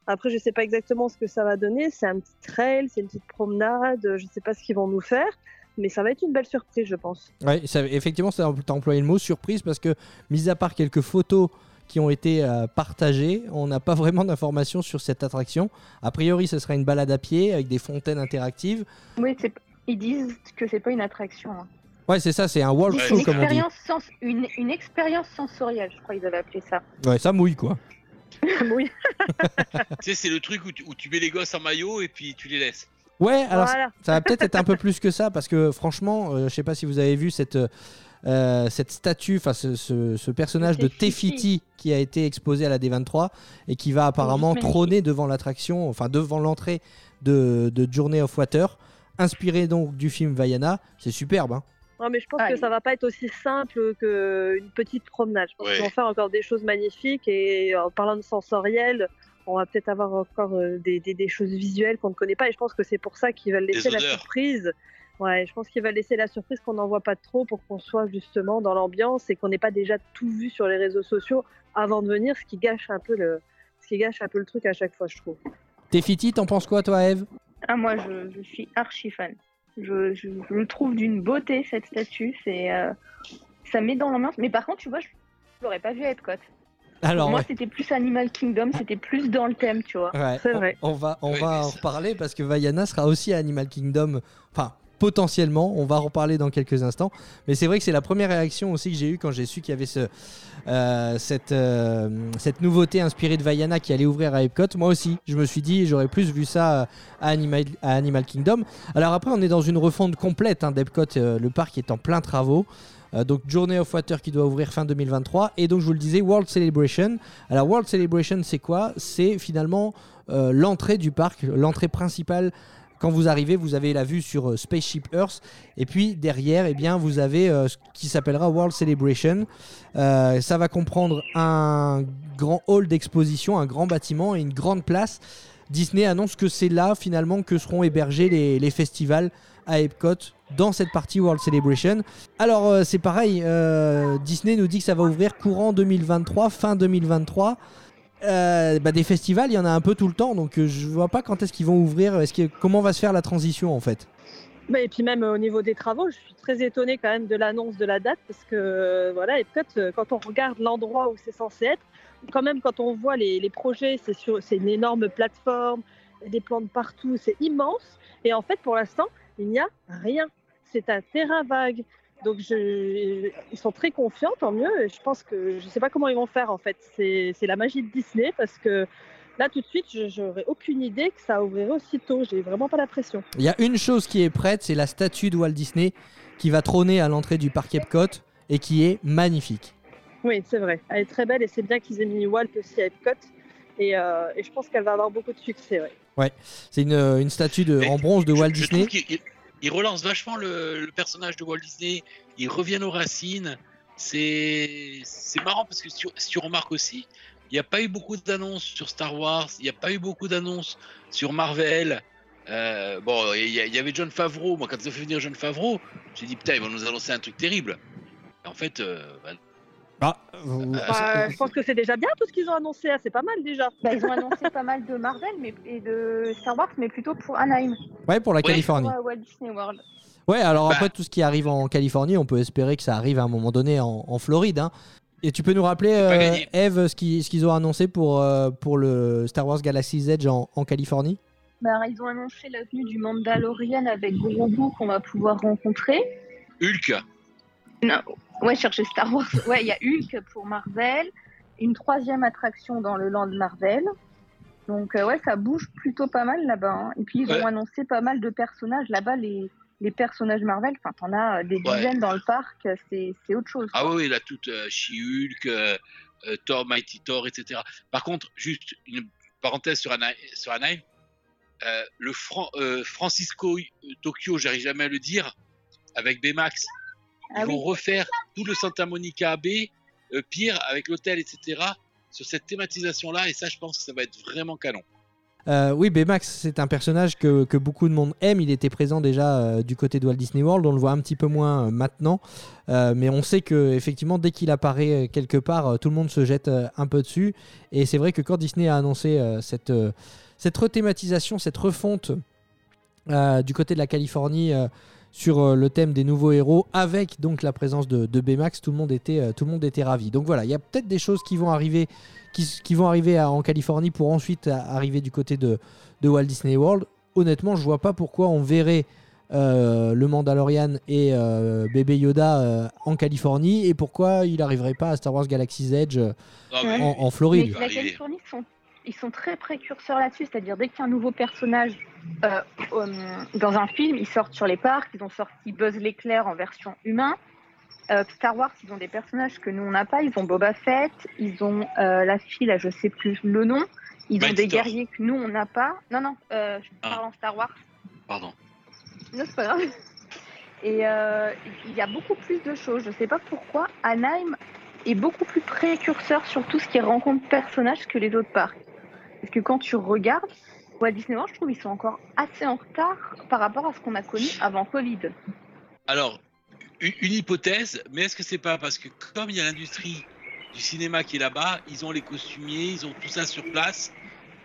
après, je sais pas exactement ce que ça va donner. C'est un petit trail, c'est une petite promenade. Je sais pas ce qu'ils vont nous faire. Mais ça va être une belle surprise, je pense. Ouais, ça- effectivement, tu as employé le mot surprise parce que, mis à part quelques photos qui ont été euh, partagées, on n'a pas vraiment d'informations sur cette attraction. A priori, ce sera une balade à pied avec des fontaines interactives. Oui, c'est- ils disent que c'est pas une attraction. hein. Ouais, c'est ça, c'est un une, comme on dit. sens- une, une expérience sensorielle, je crois qu'ils avaient appelé ça. Ouais, ça mouille quoi. oui, [laughs] Tu sais, c'est le truc où tu, où tu mets les gosses en maillot et puis tu les laisses. Ouais, alors voilà. ça va peut-être être un peu plus que ça parce que franchement, euh, je sais pas si vous avez vu cette, euh, cette statue, enfin ce, ce- ce personnage de Tefiti. Qui a été exposé à la D23 et qui va apparemment trôner devant l'attraction, enfin devant l'entrée de, de Journey of Water, inspiré donc du film Vaiana. C'est superbe. Hein. Non, mais je pense Ah, que ça va pas être aussi simple qu'une petite promenade. Je pense Ouais. qu'ils vont faire encore des choses magnifiques et en parlant de sensoriel, on va peut-être avoir encore euh, des, des- des choses visuelles qu'on ne connaît pas et je pense que c'est pour ça qu'ils veulent laisser la surprise. Ouais, je pense qu'ils veulent laisser la surprise qu'on n'en voit pas trop pour qu'on soit justement dans l'ambiance et qu'on n'ait pas déjà tout vu sur les réseaux sociaux avant de venir, ce qui gâche un peu le, ce qui gâche un peu le truc à chaque fois, je trouve. Tefiti, t'en penses quoi toi, Eve? Ah, moi, je, je suis archi fan. Je, je, je le trouve d'une beauté, cette statue. C'est, euh, ça met dans l'ambiance. Mais par contre, tu vois, je l'aurais pas vu à Epcot. Alors, Pour moi, ouais. c'était plus Animal Kingdom, c'était plus dans le thème, tu vois. Ouais, C'est on- vrai. On, va, on va en reparler parce que Vaiana sera aussi à Animal Kingdom. Enfin, potentiellement, on va en reparler dans quelques instants. Mais c'est vrai que c'est la première réaction aussi que j'ai eue quand j'ai su qu'il y avait euh, cette, euh, cette nouveauté inspirée de Vaiana qui allait ouvrir à Epcot. Moi aussi, je me suis dit, j'aurais plus vu ça euh, à Animal, Kingdom. Alors après, on est dans une refonte complète hein, d'Epcot. le parc est en plein travaux. Donc Journey of Water qui doit ouvrir fin 2023 et donc je vous le disais World Celebration. Alors World Celebration c'est quoi? C'est finalement l'entrée du parc, l'entrée principale. Quand vous arrivez, vous avez la vue sur euh, Spaceship Earth et puis derrière, eh bien, vous avez euh, ce qui s'appellera World Celebration. Euh, ça va comprendre un grand hall d'exposition, un grand bâtiment et une grande place. Disney annonce que c'est là finalement que seront hébergés les, festivals à Epcot dans cette partie World Celebration. Alors c'est pareil, Disney nous dit que ça va ouvrir courant 2023, fin 2023. Euh, bah, des festivals, il y en a un peu tout le temps, donc euh, je vois pas quand est-ce qu'ils vont ouvrir, comment va se faire la transition en fait? Mais et puis même euh, au niveau des travaux, je suis très étonnée quand même de l'annonce de la date parce que voilà, Epcot, quand on regarde l'endroit où c'est censé être, quand même quand on voit les, projets, c'est une énorme plateforme, des plantes partout, c'est immense. Et en fait, pour l'instant, il n'y a rien. C'est un terrain vague. Donc je, ils sont très confiants, tant mieux. Et je pense que je ne sais pas comment ils vont faire en fait. C'est la magie de Disney parce que là tout de suite, je j'aurais aucune idée que ça ouvrirait aussitôt. J'ai vraiment pas la pression. Il y a une chose qui est prête, c'est la statue de Walt Disney qui va trôner à l'entrée du parc Epcot et qui est magnifique. Oui, c'est vrai. Elle est très belle et c'est bien qu'ils aient mis Walt aussi à Epcot. Et, euh, et je pense qu'elle va avoir beaucoup de succès. Ouais. C'est une, une statue de, en bronze de Je- Walt je Disney. trouve qu'il- il, il relance vachement le, personnage de Walt Disney. Ils reviennent aux racines. C'est marrant parce que si, tu- remarques aussi, il n'y a pas eu beaucoup d'annonces sur Star Wars. Il n'y a pas eu beaucoup d'annonces sur Marvel. Euh, bon, il y, avait John Favreau. Moi, quand ils ont fait venir John Favreau, j'ai dit putain, ils vont nous annoncer un truc terrible. En fait, euh, bah, Ah, vous- Bah, je pense que c'est déjà bien tout ce qu'ils ont annoncé. hein. C'est pas mal déjà. Bah, ils ont annoncé pas mal de Marvel mais, et de Star Wars, mais plutôt pour Anaheim, ouais, pour la Ouais. Californie. pour euh, Walt Disney World. Ouais, alors Bah. après tout ce qui arrive en Californie, on peut espérer que ça arrive à un moment donné en, en Floride. hein. Et tu peux nous rappeler, euh. Eve, ce qu'ils ont annoncé pour, euh, pour le Star Wars Galaxy's Edge en, en Californie? Bah, ils ont annoncé la venue du Mandalorian avec Grogu qu'on va pouvoir rencontrer. Hulk. Ouais, chercher Star Wars. Ouais, il y a Hulk pour Marvel. Une troisième attraction dans le land Marvel. Donc, euh, ouais, ça bouge plutôt pas mal là-bas. hein. Et puis, ils Ouais. ont annoncé pas mal de personnages. Là-bas, les, les personnages Marvel, enfin, t'en as euh, des Ouais. dizaines dans le parc. euh, C'est c'est autre chose. Ah oui, là, toute euh, She-Hulk, euh, Thor, Mighty Thor, etc. Par contre, juste une parenthèse sur Anaheim. Sur Anaheim le Fran- Francisco Tokyo, j'arrive jamais à le dire, avec Baymax, ils Ah vont oui. refaire tout le Santa Monica Bay, euh, pire, avec l'hôtel, etc., sur cette thématisation-là, et ça, je pense que ça va être vraiment canon. Euh, oui, Baymax, c'est un personnage que, que beaucoup de monde aime. Il était présent déjà euh, du côté de Walt Disney World. On le voit un petit peu moins euh, maintenant. Euh, mais on sait que effectivement, dès qu'il apparaît quelque part, euh, tout le monde se jette euh, un peu dessus. Et c'est vrai que quand Disney a annoncé euh, cette, euh, cette rethématisation, cette refonte euh, du côté de la Californie euh, sur euh, le thème des nouveaux héros, avec donc la présence de, de Baymax, tout le monde était, euh, tout le monde était ravi. Donc voilà, il y a peut-être des choses qui vont arriver qui, qui vont arriver à- en Californie pour ensuite à- arriver du côté de, de Walt Disney World. Honnêtement, je vois pas pourquoi on verrait euh, le Mandalorian et euh, bébé Yoda euh, en Californie et pourquoi il n'arriverait pas à Star Wars Galaxy's Edge euh, mais- en, Floride. va la arriver. Californie, sont, ils sont très précurseurs là-dessus. C'est-à-dire, dès qu'il y a un nouveau personnage euh, euh, dans un film, ils sortent sur les parcs. Ils ont sorti Buzz l'éclair en version humain. Euh, Star Wars, ils ont des personnages que nous, on n'a pas. Ils ont Boba Fett. Ils ont euh, la fille, là, je sais plus le nom. Ils ont des guerriers que nous, on n'a pas. Non, non, je Ah. parle en Star Wars. Pardon. Non, c'est pas grave. Et il y a beaucoup plus de choses. Je sais pas pourquoi Anaheim est beaucoup plus précurseur sur tout ce qui est rencontre personnages que les autres parcs. Parce que quand tu regardes, Walt Disney World, je trouve qu'ils sont encore assez en retard par rapport à ce qu'on a connu avant Covid. Alors, une, hypothèse, mais est-ce que c'est pas parce que comme il y a l'industrie du cinéma qui est là-bas, ils ont les costumiers, ils ont tout ça sur place,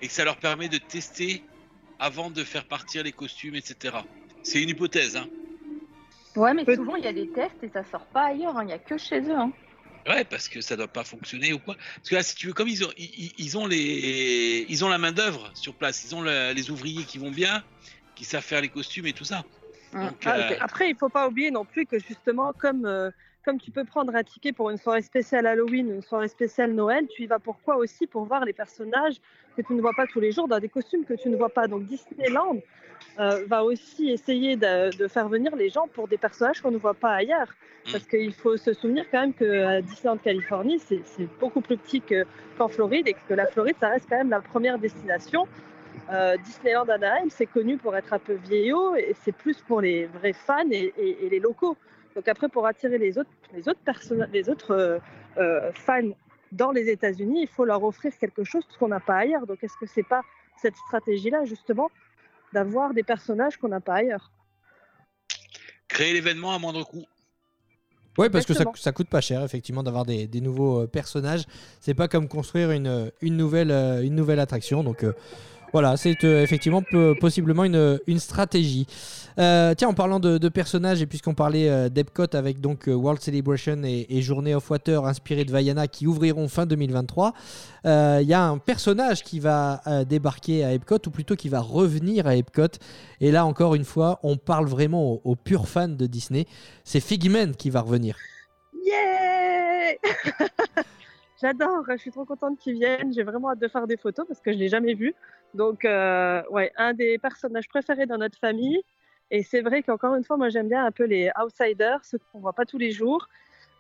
et que ça leur permet de tester avant de faire partir les costumes, etc. C'est une hypothèse, hein. Ouais, mais Peut- souvent il y a des tests et ça sort pas ailleurs. hein. Il y a que chez eux. hein. Ouais, parce que ça doit pas fonctionner ou quoi. Parce que là, si tu veux, comme ils ont, ils, ont les, ils ont la main d'œuvre sur place, ils ont le- les ouvriers qui vont bien, qui savent faire les costumes et tout ça. Mm. Donc, Ah, euh. Après, il faut pas oublier non plus que justement, comme, euh, comme tu peux prendre un ticket pour une soirée spéciale Halloween, une soirée spéciale Noël, tu y vas pourquoi aussi pour voir les personnages que tu ne vois pas tous les jours dans des costumes que tu ne vois pas. Donc Disneyland euh, va aussi essayer de, de faire venir les gens pour des personnages qu'on ne voit pas ailleurs. Mm. Parce qu'il faut se souvenir quand même que euh, Disneyland Californie, c'est beaucoup plus petit que- qu'en Floride et que la Floride, ça reste quand même la première destination. Euh, Disneyland Anaheim, c'est connu pour être un peu vieillot et c'est plus pour les vrais fans et, et- et les locaux. Donc après, pour attirer les autres, les autres, personnes, les autres euh, euh, fans dans les États-Unis, il faut leur offrir quelque chose qu'on n'a pas ailleurs. Donc est-ce que c'est pas cette stratégie-là justement d'avoir des personnages qu'on n'a pas ailleurs? Créer l'événement à moindre coût. Oui, parce que ça, ça coûte pas cher, effectivement, d'avoir des, des nouveaux euh, personnages. C'est pas comme construire une, une, nouvelle, une nouvelle attraction. Donc euh, voilà, c'est euh, effectivement possiblement une, stratégie. Euh, tiens, en parlant de, personnages, et puisqu'on parlait euh, d'Epcot avec donc World Celebration et, et Journée of Water inspirée de Vaiana qui ouvriront fin 2023, euh, il y a un personnage qui va débarquer à Epcot, ou plutôt qui va revenir à Epcot. Et là, encore une fois, on parle vraiment aux, aux purs fans de Disney. C'est Figment qui va revenir. Yeah [laughs] J'adore, je suis trop contente qu'ils viennent. J'ai vraiment hâte de faire des photos parce que je l'ai jamais vu. Donc, euh, ouais, un des personnages préférés dans notre famille. Et c'est vrai qu'encore une fois, moi j'aime bien un peu les outsiders, ceux qu'on voit pas tous les jours.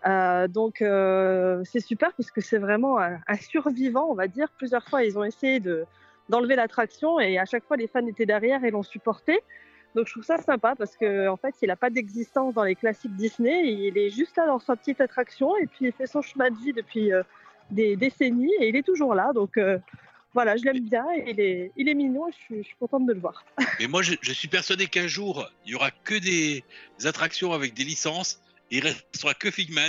Euh, donc, euh, c'est super parce que c'est vraiment un, survivant, on va dire. Plusieurs fois, ils ont essayé de d'enlever l'attraction et à chaque fois, les fans étaient derrière et l'ont supporté. Donc, je trouve ça sympa parce que en fait, il n'a pas d'existence dans les classiques Disney. Il est juste là dans sa petite attraction et puis il fait son chemin de vie depuis euh, des décennies et il est toujours là. Donc, euh, voilà, je l'aime bien. et Il est, il est mignon et je suis, je suis contente de le voir. [laughs] Mais moi, je, je suis persuadé qu'un jour, il y aura que des, des attractions avec des licences et il restera que Figment.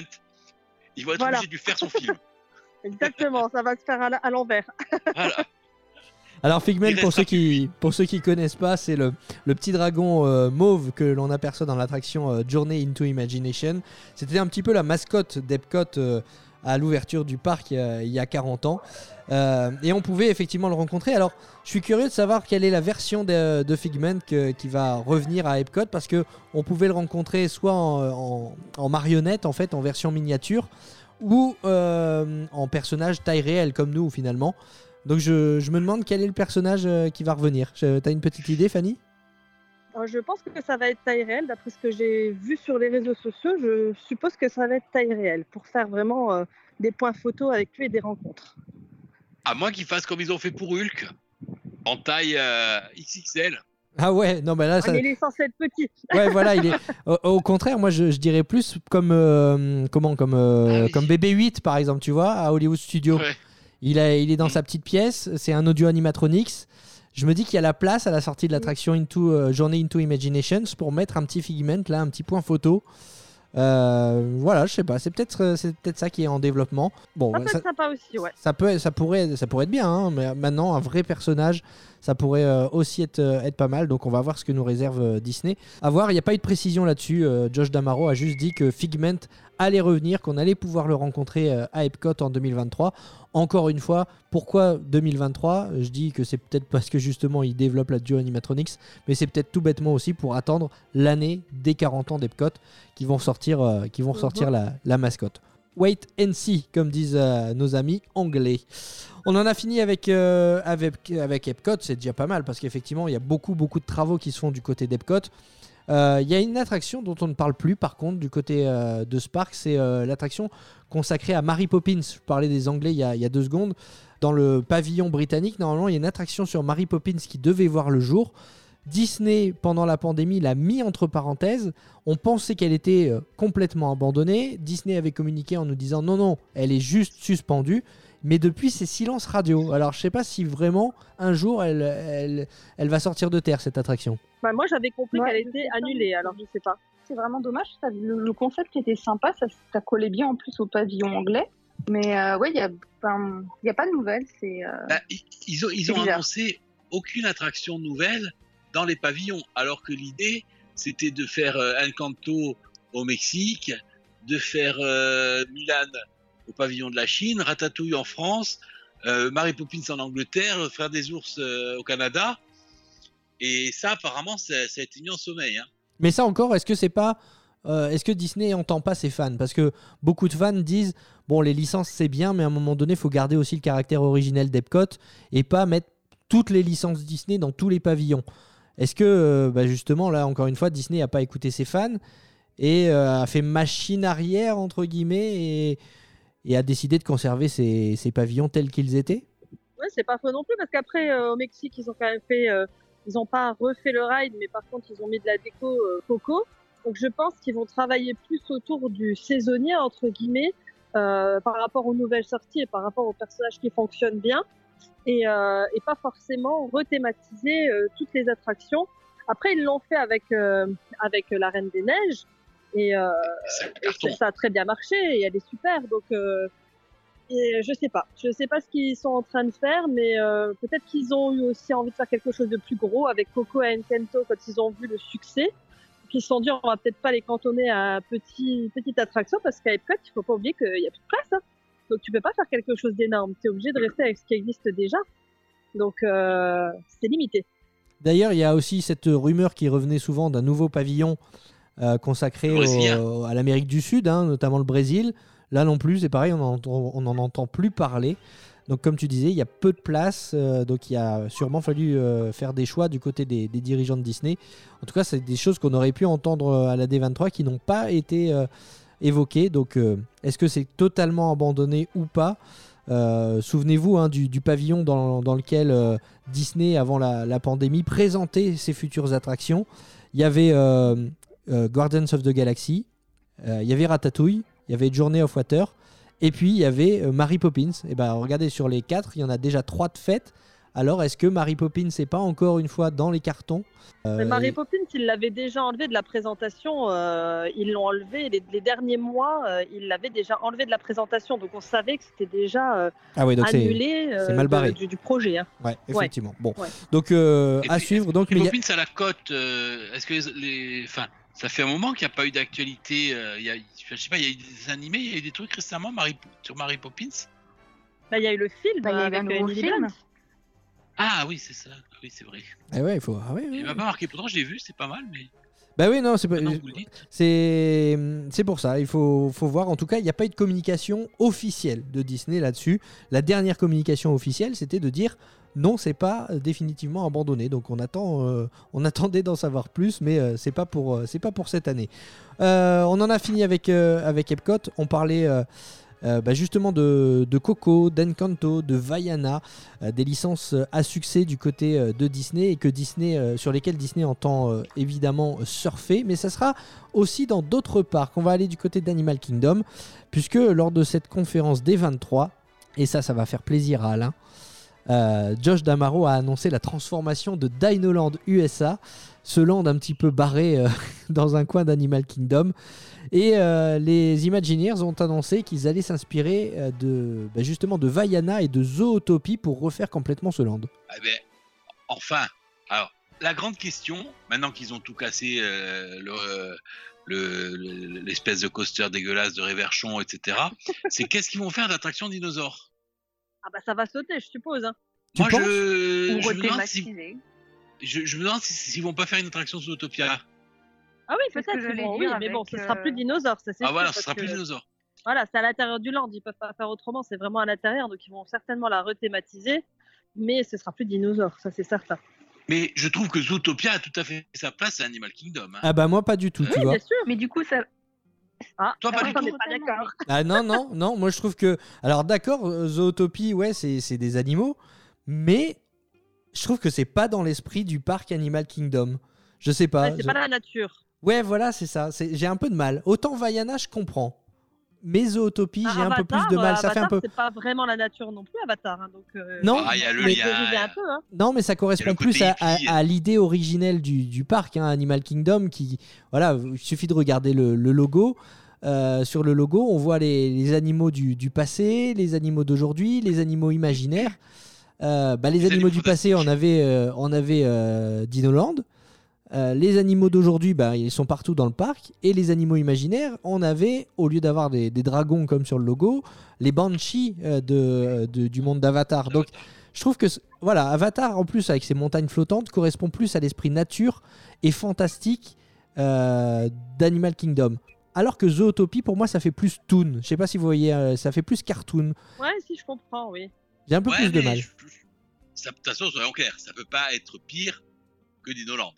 Ils vont être Voilà. obligés de lui faire son film. [laughs] Exactement, ça va se faire à l'envers. [laughs] Voilà. Alors Figment, Il pour ceux qui pour ceux qui connaissent pas, c'est le, le petit dragon euh, mauve que l'on aperçoit dans l'attraction euh, Journey into Imagination. C'était un petit peu la mascotte d'Epcot euh, à l'ouverture du parc euh, il y a 40 ans. Euh, et on pouvait effectivement le rencontrer. Alors, je suis curieux de savoir quelle est la version de, Figment qui va revenir à Epcot parce que on pouvait le rencontrer soit en, en- marionnette, en fait, en version miniature, ou euh, en personnage taille réelle comme nous finalement. Donc, je, je me demande quel est le personnage qui va revenir. T'as une petite idée, Fanny? Alors, je pense que ça va être taille réelle. D'après ce que j'ai vu sur les réseaux sociaux, je suppose que ça va être taille réelle pour faire vraiment euh, des points photos avec lui et des rencontres. À moins qu'ils fassent comme ils ont fait pour Hulk, en taille euh, XXL. Ah ouais, non, mais là, Ah, ça, il est censé être petit. Ouais, voilà, il est. [laughs] Au, au contraire, moi, je, je dirais plus comme euh, comment, comme euh, Ah oui. comme BB-8 par exemple, tu vois, à Hollywood Studio. Ouais. Il a, il est dans sa petite pièce. C'est un audio animatronics. Je me dis qu'il y a la place à la sortie de l'attraction Into euh, Journey into Imaginations pour mettre un petit figment là, un petit point photo. Euh, voilà, je sais pas. C'est peut-être, euh, c'est peut-être ça qui est en développement. Bon, Ça peut ça- être sympa aussi, ouais. ça peut, ça pourrait, ça pourrait être bien, hein, mais maintenant un vrai personnage, ça pourrait euh, aussi être, euh, être pas mal. Donc on va voir ce que nous réserve euh, Disney. À voir, il n'y a pas eu de précision là-dessus. Josh Damaro a juste dit que Figment allait revenir, qu'on allait pouvoir le rencontrer à Epcot en 2023. Encore une fois, pourquoi 2023 Je dis que c'est peut-être parce que justement il développe la duo animatronics, mais c'est peut-être tout bêtement aussi pour attendre l'année des 40 ans d'Epcot qui vont sortir, qui vont sortir la, la mascotte. Wait and see, comme disent euh, nos amis anglais. On en a fini avec, euh, avec, avec Epcot, c'est déjà pas mal parce qu'effectivement, il y a beaucoup, beaucoup de travaux qui se font du côté d'Epcot. Euh, Il y a une attraction dont on ne parle plus par contre du côté euh, de Spark, c'est l'attraction consacrée à Mary Poppins. Je parlais des Anglais il y, il y a deux secondes. Dans le pavillon britannique, normalement, il y a une attraction sur Mary Poppins qui devait voir le jour. Disney, pendant la pandémie, l'a mis entre parenthèses. On pensait qu'elle était euh, complètement abandonnée. Disney avait communiqué en nous disant non, non, elle est juste suspendue. Mais depuis, c'est silence radio. Alors, je sais pas si vraiment un jour elle, elle, elle va sortir de terre cette attraction. Bah, moi, j'avais compris Ouais, qu'elle était annulée, alors je sais pas. C'est vraiment dommage. ça- le, le concept était sympa, ça, ça collait bien en plus au pavillon anglais. Mais euh, ouais, il n'y a, y a pas de nouvelles. C'est euh, Bah, ils, ils ont, ils ont annoncé aucune attraction nouvelle dans les pavillons, alors que l'idée, c'était de faire euh, Encanto au Mexique, de faire euh, Mulan au pavillon de la Chine, Ratatouille en France, euh, Mary Poppins en Angleterre, Frère des ours euh, au Canada. Et ça, apparemment, ça, ça a été mis en sommeil. Hein. Mais ça encore, est-ce que c'est pas. est-ce que Disney entend pas ses fans? Parce que beaucoup de fans disent bon, les licences c'est bien, mais à un moment donné, il faut garder aussi le caractère originel d'Epcot et pas mettre toutes les licences Disney dans tous les pavillons. Est-ce que, euh, bah, justement, là, encore une fois, Disney n'a pas écouté ses fans et euh, a fait machine arrière, entre guillemets, et, a décidé de conserver ses, pavillons tels qu'ils étaient? Ouais, c'est pas faux non plus, parce qu'après, euh, au Mexique, ils ont quand même fait. ils ont pas refait le ride, mais par contre, ils ont mis de la déco coco. Donc, je pense qu'ils vont travailler plus autour du saisonnier, entre guillemets, par rapport aux nouvelles sorties et par rapport aux personnages qui fonctionnent bien. Et, euh, et pas forcément rethématiser euh, toutes les attractions. Après, ils l'ont fait avec, euh, avec la Reine des Neiges. Et, ça a très bien marché et elle est super. Donc, et je sais pas. Je sais pas ce qu'ils sont en train de faire, mais peut-être qu'ils ont eu aussi envie de faire quelque chose de plus gros avec Coco et Encanto quand ils ont vu le succès. Ils se sont dit, on va peut-être pas les cantonner à petit, petite attraction parce qu'à Epcot, il faut pas oublier qu'il y a plus de place. hein. Tu peux pas faire quelque chose d'énorme. Tu es obligé de rester avec ce qui existe déjà. Donc euh, c'est limité. D'ailleurs, il y a aussi cette rumeur qui revenait souvent d'un nouveau pavillon euh, consacré au- à l'Amérique du Sud, hein, notamment le Brésil. Là non plus, c'est pareil, on n'en entend, on en entend plus parler. Donc comme tu disais, il y a peu de place, euh, donc il a sûrement fallu euh, faire des choix du côté des, des dirigeants de Disney. En tout cas, c'est des choses qu'on aurait pu entendre à la D23 qui n'ont pas été évoquées. Donc euh, est-ce que c'est totalement abandonné ou pas Euh, Souvenez-vous hein, du, pavillon dans, lequel euh, Disney, avant la, la pandémie, présentait ses futures attractions. Il y avait Guardians of the Galaxy, il y avait Ratatouille, il y avait Journey of Water, et puis il y avait Mary Poppins. Et ben regardez sur les quatre, il y en a déjà trois de faites. Alors est-ce que Mary Poppins n'est pas encore une fois dans les cartons? Euh, Mais Mary et- Poppins, ils l'avaient déjà enlevé de la présentation. euh, ils l'ont enlevé les, les derniers mois. euh, ils l'avaient déjà enlevé de la présentation. Donc on savait que c'était déjà euh, Ah oui, donc c'est annulé euh, c'est mal de- barré. du, du projet. hein. ouais, effectivement. Bon, Ouais. donc euh, à puis, suivre. Donc, mais Les il y a- Poppins à la euh, est-ce que les, enfin, Ça fait un moment qu'il n'y a pas eu d'actualité. euh, il y a, je sais pas, il y a eu des animés, il y a eu des trucs récemment Mary- sur Mary Poppins? Bah, il y a eu le film Bah, il y a eu avec un nouveau Emily film. Blunt. Ah oui, c'est ça. Oui, c'est vrai. Eh ouais, il faut. Ah ouais, ouais. Il m'a pas marqué. Pourtant, je l'ai vu, c'est pas mal, mais Bah oui, non, c'est pas. dites. C'est c'est pour ça, il faut, faut voir. En tout cas, il n'y a pas eu de communication officielle de Disney là-dessus. La dernière communication officielle, c'était de dire non, c'est pas euh, définitivement abandonné. Donc on attend, euh, on attendait d'en savoir plus, mais euh, c'est pas pour, euh, c'est pas pour cette année. On en a fini avec avec Epcot. On parlait. Euh, bah, justement de, de Coco, d'Encanto, de Vaiana, euh, des licences euh, à succès du côté de Disney et que Disney, sur lesquelles Disney entend évidemment surfer, mais ça sera aussi dans d'autres parcs. On va aller du côté d'Animal Kingdom, puisque lors de cette conférence des 23, et ça, ça va faire plaisir à Alain, Josh Damaro a annoncé la transformation de Dinoland USA, ce land un petit peu barré [laughs] dans un coin d'Animal Kingdom. Et euh, les Imagineers ont annoncé qu'ils allaient s'inspirer euh, de bah, justement de Vaiana et de Zootopie pour refaire complètement ce land. Ah ben, enfin, alors, la grande question, maintenant qu'ils ont tout cassé, euh, le, le- le- l'espèce de coaster dégueulasse de Réverchon, etc., c'est qu'est-ce qu'ils vont faire d'attraction dinosaure Ah bah ça va sauter, je suppose. Hein. Tu Moi, penses? je, je me si- je, je me demande si- s'ils vont pas faire une attraction Zootopia. Ah oui, peut-être. vont- oui, mais bon, ce sera euh, plus dinosaure, ça c'est Ah sûr. voilà, ce sera plus que- dinosaure. Voilà, c'est à l'intérieur du land, ils peuvent pas faire autrement, c'est vraiment à l'intérieur, donc ils vont certainement la rethématiser, mais ce sera plus dinosaure, ça c'est certain. Mais je trouve que Zootopia a tout à fait sa place à Animal Kingdom. hein. Ah bah moi pas du tout, tu Oui, vois. bien sûr. Mais du coup, ça. Ah, Toi, pas ah, du tout pas d'accord. [laughs] Ah non, non, non, moi je trouve que... Alors d'accord, euh, Zootopie, ouais, c'est c'est des animaux, mais je trouve que c'est pas dans l'esprit du parc Animal Kingdom. Je sais pas. Ouais, c'est je- pas la nature. Ouais, voilà, c'est ça. C'est- J'ai un peu de mal. Autant Vaiana, je comprends. Mais Zootopie, j'ai un peu plus de mal. euh, Ça fait un peu... C'est pas vraiment la nature non plus, Avatar. hein, donc, euh, Non, Ah, il y a le mais- un peu, hein. Non, mais ça correspond plus à, à- hippie. à l'idée originelle du, du parc, hein, Animal Kingdom, qui, voilà, il suffit de regarder le, le logo. Euh, sur le logo, on voit les, les animaux du, du passé, les animaux d'aujourd'hui, les animaux imaginaires. Euh, bah, les, Les animaux animaux du passé, on avait, euh, on avait euh, Dinoland. Euh, les animaux d'aujourd'hui, bah, ils sont partout dans le parc. Et les animaux imaginaires, on avait, au lieu d'avoir des, des dragons comme sur le logo, les banshees euh, de, de- du monde d'Avatar. Donc, je trouve que voilà, Avatar en plus avec ses montagnes flottantes correspond plus à l'esprit nature et fantastique euh, d'Animal Kingdom. Alors que Zootopie pour moi ça fait plus toon. Je sais pas si vous voyez, euh, ça fait plus cartoon. Ouais, si, je comprends, oui. J'ai un peu Ouais, plus de mal. De toute façon, soyons clairs, ça peut pas être pire que Dinoland.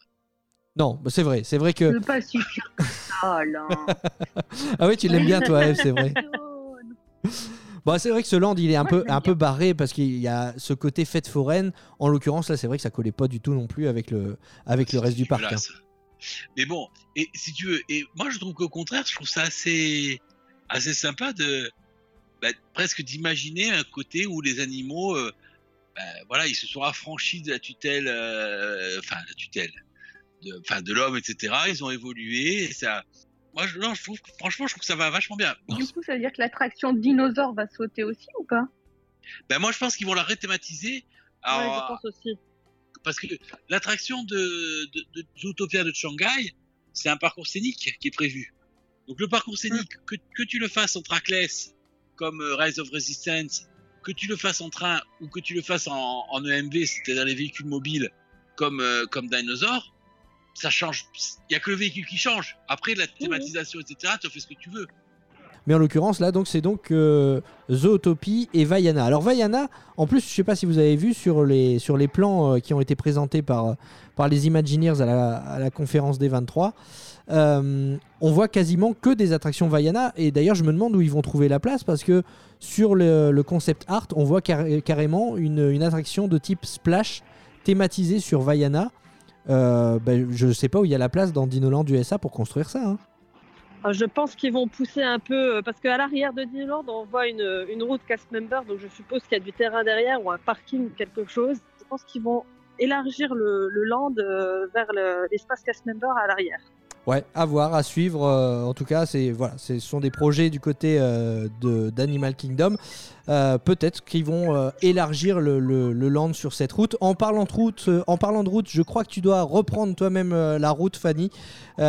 Non, bah, c'est vrai, c'est vrai Ne que pas suffire ça, là. ah oui tu l'aimes bien toi, Eve, c'est vrai. [laughs] Bon, c'est vrai que ce land il est un Moi, peu un peu barré parce qu'il y a ce côté fête foraine. En l'occurrence là, c'est vrai que ça collait pas du tout non plus avec le avec le reste du parc. hein. Mais bon, et si tu veux, et moi je trouve qu'au contraire, je trouve ça assez, assez sympa de bah, presque d'imaginer un côté où les animaux, euh, bah, voilà, ils se sont affranchis de la tutelle, euh, enfin la tutelle, de, enfin de l'homme, etc. Ils ont évolué. Et ça, moi, je, non, je trouve, que- franchement, je trouve que ça va vachement bien. Du coup, ça veut dire que l'attraction dinosaure va sauter aussi ou pas? Ben, moi, je pense qu'ils vont la rethématiser. ouais, Alors, je pense aussi. parce que l'attraction de, de, de Zootopia de Shanghai, c'est un parcours scénique qui est prévu. Donc le parcours scénique, que, que tu le fasses en trackless, comme euh, Rise of Resistance, que tu le fasses en train ou que tu le fasses en, en EMV, c'est-à-dire les véhicules mobiles, comme, euh, comme Dinosaur, ça change. Il y a que le véhicule qui change. Après, la thématisation, etc., tu fais ce que tu veux. Mais en l'occurrence, là, donc c'est donc euh, Zootopie et Vaiana. Alors Vaiana, en plus, je sais pas si vous avez vu sur les, sur les plans euh, qui ont été présentés par, par les Imagineers à la, à la conférence des 23, euh, on voit quasiment que des attractions Vaiana. Et d'ailleurs, je me demande où ils vont trouver la place parce que sur le, le concept art, on voit carré- carrément une, une attraction de type splash thématisée sur Vaiana. Euh, ben, je sais pas où il y a la place dans Dinoland USA pour construire ça. hein. Euh, Je pense qu'ils vont pousser un peu, euh, parce qu'à l'arrière de Disneyland, on voit une, route cast member, donc je suppose qu'il y a du terrain derrière ou un parking, quelque chose. Je pense qu'ils vont élargir le, le land euh, vers le- l'espace cast member à l'arrière. Ouais, à voir, à suivre. euh, en tout cas, c'est voilà, ce sont des projets du côté euh, d'Animal Kingdom. Euh, Peut-être qu'ils vont euh, élargir le, le- le land sur cette route. En parlant de route, en parlant de route, je crois que tu dois reprendre toi-même la route, Fanny, et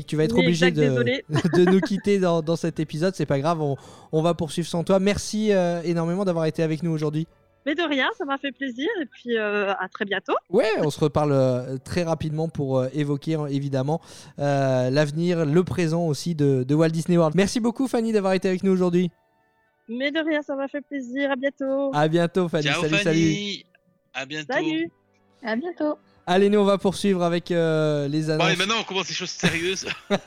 que tu vas être Oui, obligé [laughs] de, nous quitter dans, dans cet épisode. C'est pas grave, on, on va poursuivre sans toi. Merci énormément d'avoir été avec nous aujourd'hui. Mais de rien, ça m'a fait plaisir. Et puis euh, à très bientôt. Ouais, on se reparle euh, très rapidement pour euh, évoquer euh, évidemment euh, l'avenir, le présent aussi de, de Walt Disney World. Merci beaucoup Fanny d'avoir été avec nous aujourd'hui. Mais de rien, ça m'a fait plaisir. À bientôt. À bientôt Fanny. Ciao salut, salut. À bientôt. Salut. À bientôt. Allez, nous on va poursuivre avec euh, les Bon, annonces. allez, maintenant on commence les choses sérieuses. [laughs] on va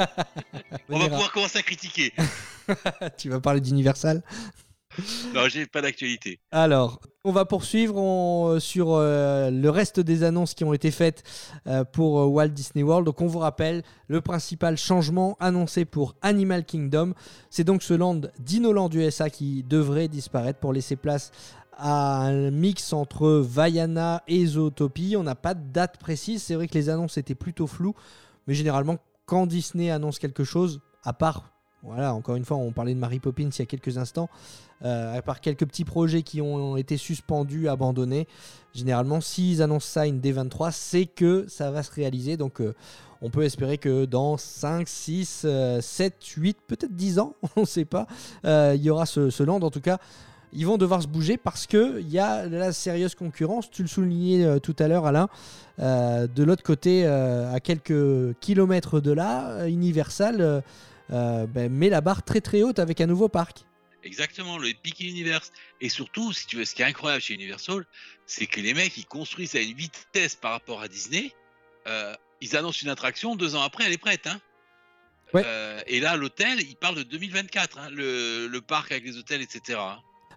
Venira. pouvoir commencer à critiquer. [laughs] tu vas parler d'Universal. Non, j'ai pas d'actualité. Alors, on va poursuivre on- sur euh, le reste des annonces qui ont été faites euh, pour euh, Walt Disney World. Donc, on vous rappelle, le principal changement annoncé pour Animal Kingdom, c'est donc ce land Dinoland USA qui devrait disparaître pour laisser place à un mix entre Vaiana et Zootopie. On n'a pas de date précise. C'est vrai que les annonces étaient plutôt floues, mais généralement, quand Disney annonce quelque chose, à part, voilà, encore une fois, on parlait de Mary Poppins il y a quelques instants, euh, à part quelques petits projets qui ont été suspendus, abandonnés, généralement, s'ils annoncent ça une D23, c'est que ça va se réaliser. Donc, euh, on peut espérer que dans 5, 6, 7, 8, peut-être 10 ans, [laughs] on ne sait pas, euh, il y aura ce, ce land. En tout cas, ils vont devoir se bouger parce qu'il y a la sérieuse concurrence. Tu le soulignais tout à l'heure, Alain. De l'autre côté, à quelques kilomètres de là, Universal euh, ben, met la barre très très haute avec un nouveau parc. Exactement, le Epic Universe. Et surtout, si tu veux, ce qui est incroyable chez Universal, c'est que les mecs, ils construisent à une vitesse par rapport à Disney. Euh, ils annoncent une attraction, deux ans après, elle est prête. Hein. Ouais. Euh, et là, l'hôtel, il parle de 2024, hein, le, le parc avec les hôtels, etc.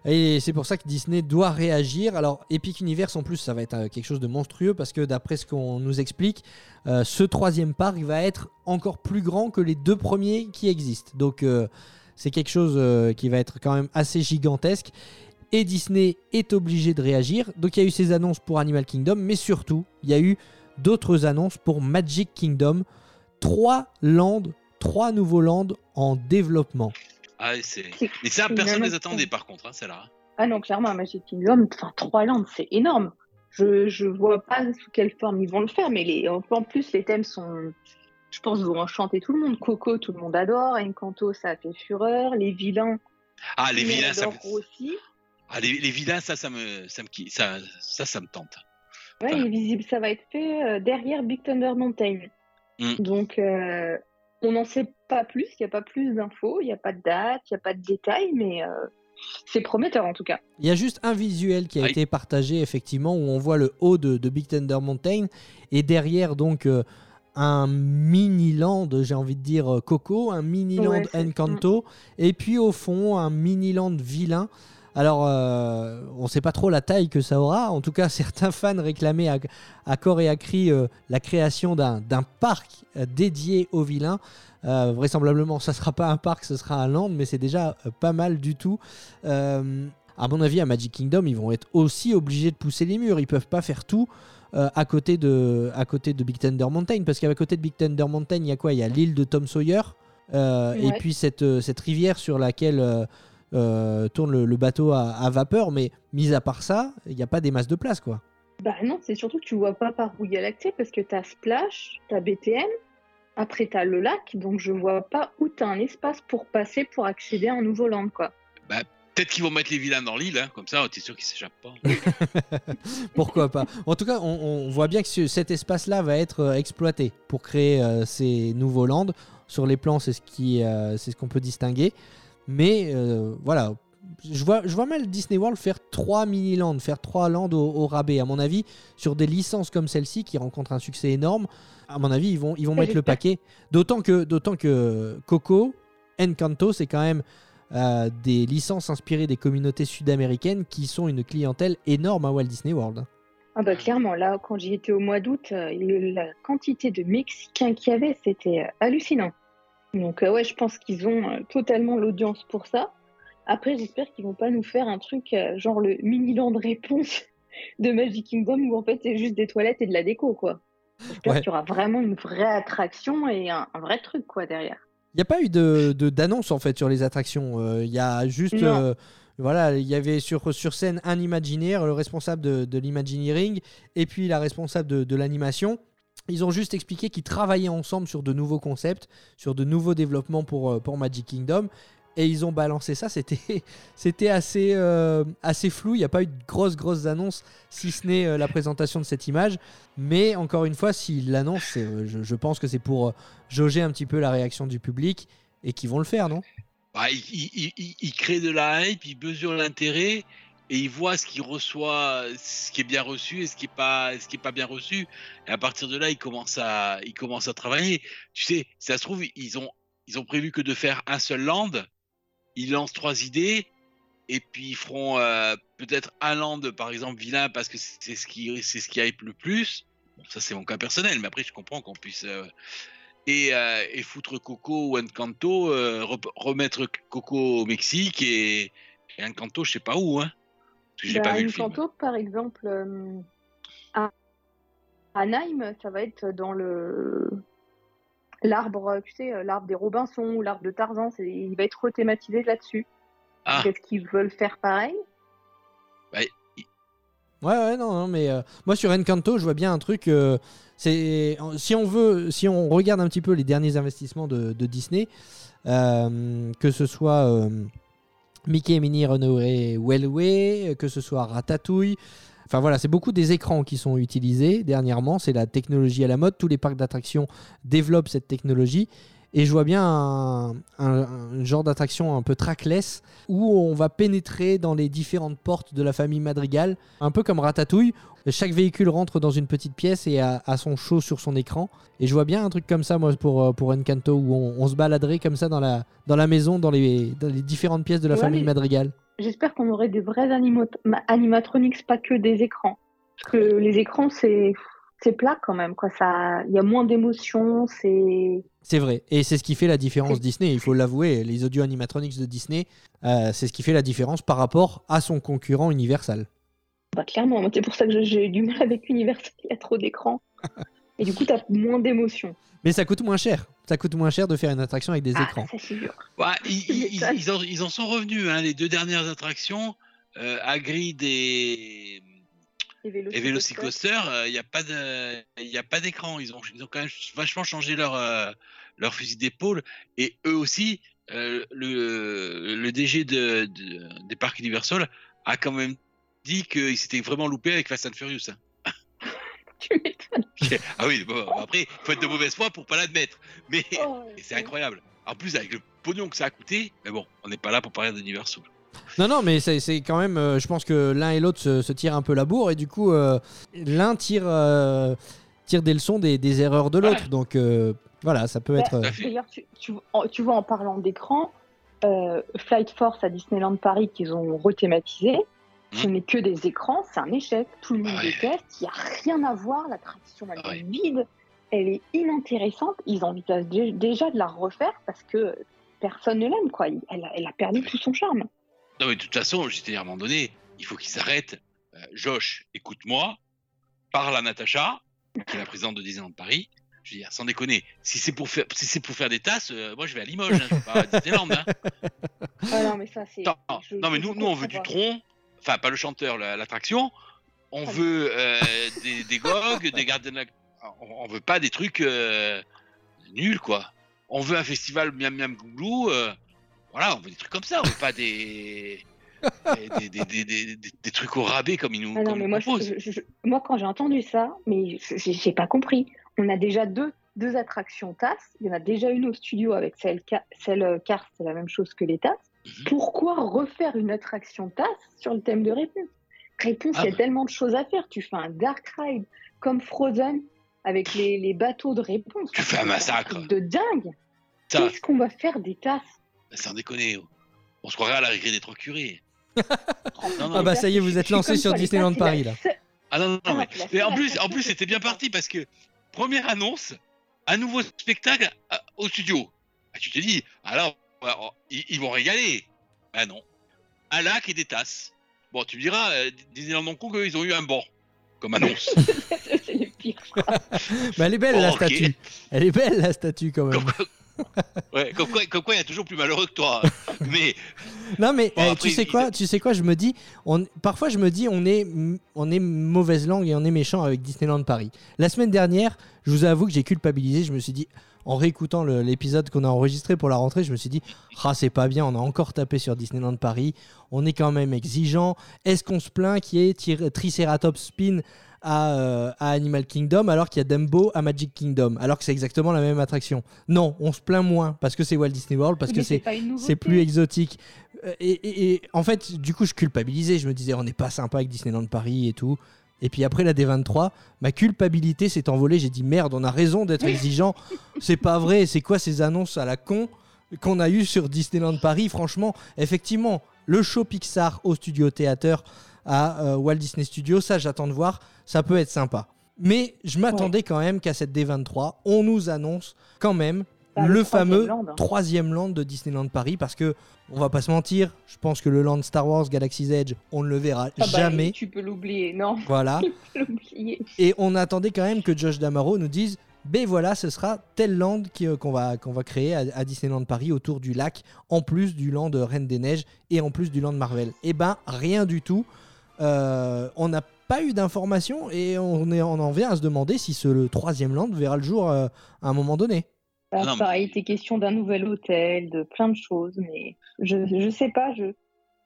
Et c'est pour ça que Disney doit réagir. Alors, Epic Universe, en plus, ça va être euh, quelque chose de monstrueux parce que d'après ce qu'on nous explique, euh, ce troisième parc va être encore plus grand que les deux premiers qui existent. Donc, euh, c'est quelque chose qui va être quand même assez gigantesque. Et Disney est obligé de réagir. Donc, il y a eu ces annonces pour Animal Kingdom, mais surtout, il y a eu d'autres annonces pour Magic Kingdom. Trois lands, trois nouveaux lands en développement. Ah, Mais ça, personne ne les attendait par contre, hein, celle-là. Ah non, clairement, Magic Kingdom, enfin, trois landes, c'est énorme. Je, je vois pas sous quelle forme ils vont le faire, mais les, en plus, les thèmes sont, je pense, vont enchanter tout le monde. Coco, tout le monde adore. Encanto, ça a fait fureur. Les vilains, Ah, les vilains, ça me... aussi. ah, les, les vilains, ça, ça me, ça me, ça, ça, ça me tente. Ouais, Ouais. il est visible, ça va être fait euh, derrière Big Thunder Mountain. Mm. Donc, euh, on n'en sait pas plus, il n'y a pas plus d'infos, il n'y a pas de date, il n'y a pas de détails, mais euh, c'est prometteur en tout cas. Il y a juste un visuel qui a Oui. été partagé effectivement où on voit le haut de, de Big Thunder Mountain et derrière donc euh, un mini land, j'ai envie de dire euh, Coco, un mini land Ouais, Encanto et puis au fond un mini land vilain. Alors euh, on ne sait pas trop la taille que ça aura. En tout cas, [laughs] certains fans réclamaient à, à corps et à cri euh, la création d'un parc euh, dédié aux vilains. Euh, vraisemblablement, ça sera pas un parc, ce sera un land, mais c'est déjà pas mal du tout. À mon avis, à Magic Kingdom, ils vont être aussi obligés de pousser les murs. Ils peuvent pas faire tout euh, à, côté de, à côté de Big Thunder Mountain. Parce qu'à côté de Big Thunder Mountain, il y a quoi? Il y a l'île de Tom Sawyer. euh, Et puis cette, cette rivière sur laquelle euh, tourne le, le bateau à, à vapeur. Mais mis à part ça, il n'y a pas des masses de place. quoi. Bah non, c'est surtout que tu vois pas par où il y a l'accès parce que tu as Splash, tu as BTM, après tu as le lac, donc je vois pas où tu as un espace pour passer pour accéder à un nouveau land quoi. Peut-être qu'ils vont mettre les vilains dans l'île, hein, comme ça, t'es sûr qu'ils s'échappent pas. [laughs] Pourquoi pas En tout cas, on, on voit bien que ce- cet espace-là va être euh, exploité pour créer euh, ces nouveaux lands. Sur les plans, c'est ce qui, euh, c'est ce qu'on peut distinguer. Mais euh, voilà, je vois, je vois mal Disney World faire trois mini lands, faire trois lands au, au rabais. À mon avis, sur des licences comme celle-ci qui rencontrent un succès énorme, à mon avis, ils vont, ils vont mettre le paquet. D'autant que, d'autant que Coco, Encanto, c'est quand même euh, des licences inspirées des communautés sud-américaines qui sont une clientèle énorme à Walt Disney World. Ah bah clairement, là quand j'y étais au mois d'août, euh, la quantité de Mexicains qu'il y avait, c'était hallucinant. Donc euh, ouais, je pense qu'ils ont euh, totalement l'audience pour ça. Après, j'espère qu'ils vont pas nous faire un truc euh, genre le mini land réponse [laughs] de Magic Kingdom où en fait c'est juste des toilettes et de la déco quoi. J'espère Ouais. qu'il y aura vraiment une vraie attraction et un, un vrai truc quoi derrière. Il n'y a pas eu de d'annonce en fait sur les attractions. Euh, Il y a juste. Euh, voilà, il y avait sur, sur scène un Imagineer, le responsable de, de l'Imagineering, et puis la responsable de, de l'animation. Ils ont juste expliqué qu'ils travaillaient ensemble sur de nouveaux concepts, sur de nouveaux développements pour, euh, pour Magic Kingdom. Et ils ont balancé ça. [laughs] C'était assez, euh, assez flou. Il n'y a pas eu de grosses, grosses annonces, si ce n'est euh, la présentation de cette image. Mais encore une fois, s'ils l'annoncent, je, pense que c'est pour jauger un petit peu la réaction du public et qu'ils vont le faire, non? Bah, il, il- il- il- il crée de la hype, il mesure l'intérêt et il voit ce qu'il reçoit, ce qui est bien reçu et ce qui est pas, ce qui est pas bien reçu. Et à partir de là, il commence à, il commence à travailler. Tu sais, ça se trouve, ils ont, ils ont prévu que de faire un seul land. Ils lancent trois idées et puis ils feront euh, peut-être un land, par exemple, vilain parce que c'est ce qui, c'est ce qui hype le plus. Ça c'est mon cas personnel, mais après je comprends qu'on puisse euh, et, euh, et foutre Coco ou Encanto, remettre Coco au Mexique et, et Encanto, je sais pas où, hein. Parce que j'ai Bah, pas vu le film. Encanto, par exemple, euh, à Anaheim, ça va être dans le l'arbre, tu sais, euh, l'arbre des Robinson ou l'arbre de Tarzan. c'est- Il va être rethématisé là-dessus. Ah, Est-ce qu'ils veulent faire pareil Ouais, ouais, non, non, mais euh, moi sur Encanto, je vois bien un truc. euh, c'est si on veut, si on regarde un petit peu les derniers investissements de, de Disney, euh, que ce soit euh, Mickey et Minnie Runaway Railway, que ce soit Ratatouille. Enfin voilà, c'est beaucoup des écrans qui sont utilisés dernièrement. C'est la technologie à la mode. Tous les parcs d'attractions développent cette technologie. Et je vois bien un, un- un genre d'attraction un peu trackless où on va pénétrer dans les différentes portes de la famille Madrigal, un peu comme Ratatouille. Chaque véhicule rentre dans une petite pièce et a, a son show sur son écran. Et je vois bien un truc comme ça, moi, pour, euh, pour Encanto, où on, on se baladerait comme ça dans la, dans la maison, dans les, dans les différentes pièces de la Ouais, famille Madrigal. J'espère qu'on aurait des vrais animatronics, pas que des écrans. Parce que les écrans, c'est c'est plat quand même. quoi. Ça, Il y a moins d'émotion, c'est... C'est vrai. Et c'est ce qui fait la différence Disney, il faut l'avouer. Les audio animatronics de Disney, euh, c'est ce qui fait la différence par rapport à son concurrent Universal. Bah, clairement, c'est pour ça que j'ai- du mal avec Universal, il y a trop d'écrans. Et du coup, tu as moins d'émotion. Mais ça coûte moins cher. Ça coûte moins cher de faire une attraction avec des Ah, écrans. ça c'est sûr. ouais, [laughs] ils, ils en, ils en sont revenus, hein, les deux dernières attractions, euh, Hagrid et, Et Velocicoaster, euh, il n'y a pas de, il y a pas d'écran. Ils ont, ils ont quand même vachement changé leur, euh, leur fusil d'épaule. Et eux aussi, euh, le, le DG de, de- des parcs Universal a quand même dit qu'il s'était vraiment loupé avec Fast and Furious. [laughs] Tu m'étonnes. [laughs] ah oui, bon, après, faut être de mauvaise foi pour pas l'admettre. Mais Oh, [laughs] c'est incroyable. En plus, avec le pognon que ça a coûté, mais bon, on n'est pas là pour parler d'Universal. Non, non, mais c'est c'est quand même. euh, je pense que l'un et l'autre se, se tirent un peu la bourre et du coup, euh, l'un tire, euh, tire des leçons des, des erreurs de l'autre. Donc euh, voilà, ça peut Bah, être. D'ailleurs, tu, tu, vois, en parlant d'écran, euh, Flight Force à Disneyland Paris qu'ils ont rethématisé, ce Hmm. n'est que des écrans, c'est un échec. Tout le monde Ouais. déteste, il n'y a rien à voir, l'attraction elle Ouais. est vide, elle est inintéressante. Ils envisagent dé- déjà de la refaire parce que personne ne l'aime, quoi. Elle, elle a perdu tout son charme. Non, mais de toute façon, j'étais à un moment donné, il faut qu'il s'arrête. Euh, Josh, écoute-moi, parle à Natacha, qui est la présidente de Disneyland Paris. Je veux dire, sans déconner, si c'est pour faire, si c'est pour faire des tasses, euh, moi je vais à Limoges, hein, je vais pas à Disneyland. Hein. [laughs] Ah non, mais ça, c'est. Non, je- non, mais nous, nous on veut du tronc, enfin pas le chanteur, la- l'attraction. On Ah, veut euh, des, des gogues, des gardiens de la... On, on veut pas des trucs nuls, quoi. On veut un festival miam miam glouglou. Voilà, on veut des trucs comme ça. On veut pas des... des, des, des, des- trucs au rabais comme ils nous, Ah non, comme mais ils moi, je- je- quand j'ai entendu ça, mais je- j'ai pas compris. On a déjà deux, deux attractions TAS. Il y en a déjà une au studio avec celle, celle euh, Cars, c'est la même chose que les TAS. Mhm. Pourquoi refaire une attraction TAS sur le thème de réponse? Réponse, Ah il y a bah. tellement de choses à faire. Tu fais un Dark Ride comme Frozen avec les, les bateaux de réponse. Tu fais un massacre. De dingue Qu'est-ce qu'on va faire des TAS sans déconner. oh. On se croirait à la récré des trois curés. [laughs] Non, non, Ah bah ça y est, vous êtes lancé sur Disneyland Paris là. Ah non, non, Ah, mais, mais en plus, en plus c'était bien parti parce que première annonce, un nouveau spectacle à- au studio. Ah, tu te dis, alors alors, ils, ils vont régaler. Ah non, un lac et des tasses. Bon, tu me diras, euh, Disneyland Hong Kong, eux, ils ont eu un banc comme annonce. [laughs] C'est pire. je crois. Mais [laughs] elle est belle Bon, la ok. statue. Elle est belle la statue quand même. Comme [laughs] ouais, comme quoi, comme quoi, il y a toujours plus malheureux que toi. [laughs] Mais Non mais Bon, eh, après, tu sais il- quoi, tu sais quoi, je me dis, on, parfois je me dis, on est, on est mauvaise langue et on est méchant avec Disneyland Paris. La semaine dernière, je vous avoue que j'ai culpabilisé. Je me suis dit, en réécoutant l'épisode qu'on a enregistré pour la rentrée, je me suis dit, ah c'est pas bien, on a encore tapé sur Disneyland Paris. On est quand même exigeant. Est-ce qu'on se plaint qu'il y ait Tri- Triceratops Spin à, euh, à Animal Kingdom alors qu'il y a Dumbo à Magic Kingdom alors que c'est exactement la même attraction Non, on se plaint moins parce que c'est Walt Disney World parce Mais que c'est plus exotique. Euh, Et, et- et en fait, du coup, je culpabilisais. Je me disais, on n'est pas sympa avec Disneyland Paris et tout. Et puis après la D23, ma culpabilité s'est envolée. J'ai dit, merde, on a raison d'être exigeant. [laughs] c'est pas vrai. C'est quoi ces annonces à la con qu'on a eues sur Disneyland Paris? Franchement, effectivement, le show Pixar au Studio Theater à euh, Walt Disney Studios, ça, j'attends de voir. Ça peut être sympa. Mais je m'attendais quand même qu'à cette D23, on nous annonce quand même Bah, le, le troisième fameux land, hein. troisième land de Disneyland Paris parce que on va pas se mentir, je pense que le land Star Wars Galaxy's Edge, on ne le verra Ah bah, jamais. Tu peux l'oublier, non, [laughs] Voilà. Et on attendait quand même que Josh Damaro nous dise ben voilà, ce sera tel land euh, qu'on va, qu'on va créer à, à Disneyland Paris autour du lac, en plus du land Reine des Neiges et en plus du land Marvel. Et ben rien du tout. Euh, on n'a pas eu d'informations et on, est, on en vient à se demander si ce le troisième land verra le jour euh, à un moment donné. Bah, Non, mais- pareil, était question d'un nouvel hôtel, de plein de choses, mais je, je sais pas, je...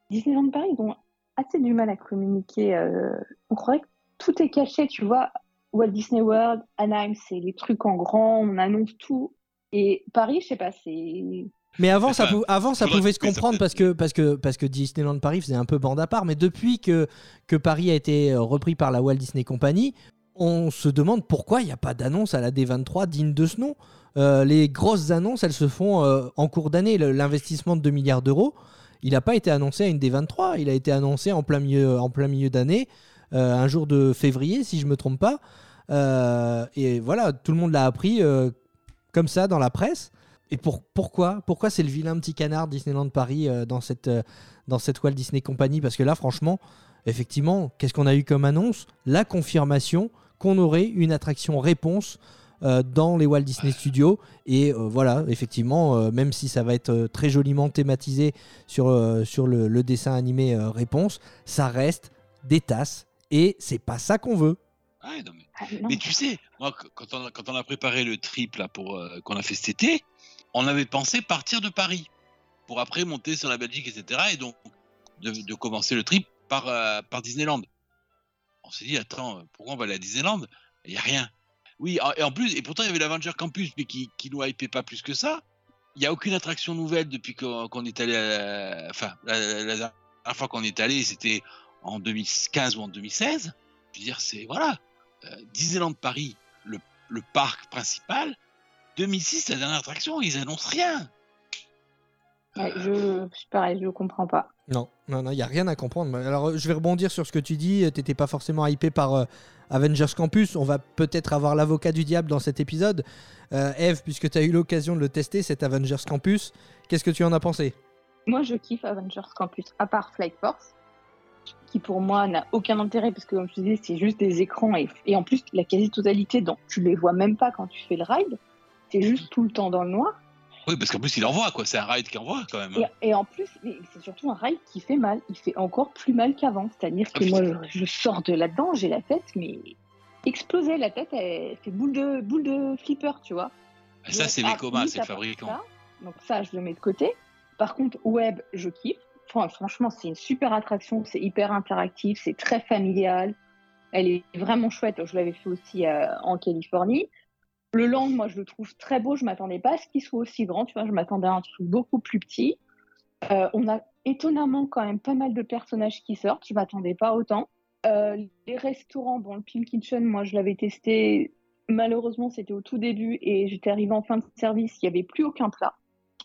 Disneyland Paris, ils ont assez du mal à communiquer. euh, On croirait que tout est caché, tu vois. Walt Disney World, Anaheim, c'est les trucs en grand, on annonce tout. Et Paris, je sais pas, c'est. Mais avant, ça, Enfin, pou- avant, ça faudrait pouvait se comprendre parce que, parce, que, parce que Disneyland Paris faisait un peu bande à part. Mais depuis que, que Paris a été euh, repris par la Walt Disney Company, on se demande pourquoi il n'y a pas d'annonce à la D23 digne de ce nom. Euh, les grosses annonces, elles se font euh, en cours d'année. L'investissement de 2 milliards d'euros, il n'a pas été annoncé à une D23. Il a été annoncé en plein milieu, en plein milieu d'année, euh, un jour de février, si je me trompe pas. Et voilà, tout le monde l'a appris comme ça dans la presse. Et pour, pourquoi Pourquoi c'est le vilain petit canard Disneyland Paris euh, dans, cette, euh, dans cette Walt Disney Company? Parce que là, franchement, effectivement, qu'est-ce qu'on a eu comme annonce? La confirmation qu'on aurait une attraction réponse euh, dans les Walt Disney Studios. Et euh, voilà, effectivement, euh, même si ça va être euh, très joliment thématisé sur, euh, sur le, le dessin animé euh, réponse, ça reste des tasses. Et c'est pas ça qu'on veut. Ouais, non, mais, Ah, non. mais tu sais, moi, qu- quand on a, quand on a préparé le trip là pour euh, qu'on a fait cet été, on avait pensé partir de Paris pour après monter sur la Belgique, etc. Et donc de, commencer le trip par, euh, par Disneyland. On s'est dit, attends, pourquoi on va aller à Disneyland? Il n'y a rien. Oui, et en plus, et pourtant il y avait l'Avenger Campus, mais qui, qui nous hypait pas plus que ça. Il n'y a aucune attraction nouvelle depuis qu'on est allé à, enfin, la, dernière fois qu'on est allé, c'était en 2015 ou en 2016. Je veux dire, c'est voilà. Euh, Disneyland Paris, le parc principal, 2006, la dernière attraction, ils annoncent rien. Ouais, je... c'est pareil, je comprends pas. Non, non, non, il n'y a rien à comprendre. Mais Alors, euh, je vais rebondir sur ce que tu dis. Tu n'étais pas forcément hypé par euh, Avengers Campus. On va peut-être avoir l'avocat du diable dans cet épisode. Euh, Eve, puisque tu as eu l'occasion de le tester, cet Avengers Campus, qu'est-ce que tu en as pensé? Moi, je kiffe Avengers Campus, à part Flight Force, qui pour moi n'a aucun intérêt parce que, comme je disais, c'est juste des écrans et, et en plus, la quasi-totalité, donc tu les vois même pas quand tu fais le ride, c'est juste tout le temps dans le noir. Oui, parce qu'en plus, il envoie, quoi. C'est un ride qui envoie, quand même. Et, et en plus, c'est surtout un ride qui fait mal. Il fait encore plus mal qu'avant. C'est-à-dire que Ah, moi, putain. je, je sors de là-dedans, j'ai la tête, mais explosée. La tête, elle fait boule de, boule de flipper, tu vois. Et ça, c'est ah, les comas, limite, c'est le fabricant. ça, donc ça, je le mets de côté. Par contre, web, je kiffe. Enfin, franchement, c'est une super attraction. C'est hyper interactif, c'est très familial. Elle est vraiment chouette. Je l'avais fait aussi euh, en Californie. Le land, moi, je le trouve très beau. Je m'attendais pas à ce qu'il soit aussi grand. Tu vois, je m'attendais à un truc beaucoup plus petit. Euh, on a étonnamment quand même pas mal de personnages qui sortent. Je m'attendais pas autant. Euh, les restaurants, bon, le Pink Kitchen, moi, je l'avais testé. Malheureusement, c'était au tout début et j'étais arrivée en fin de service. Il n'y avait plus aucun plat.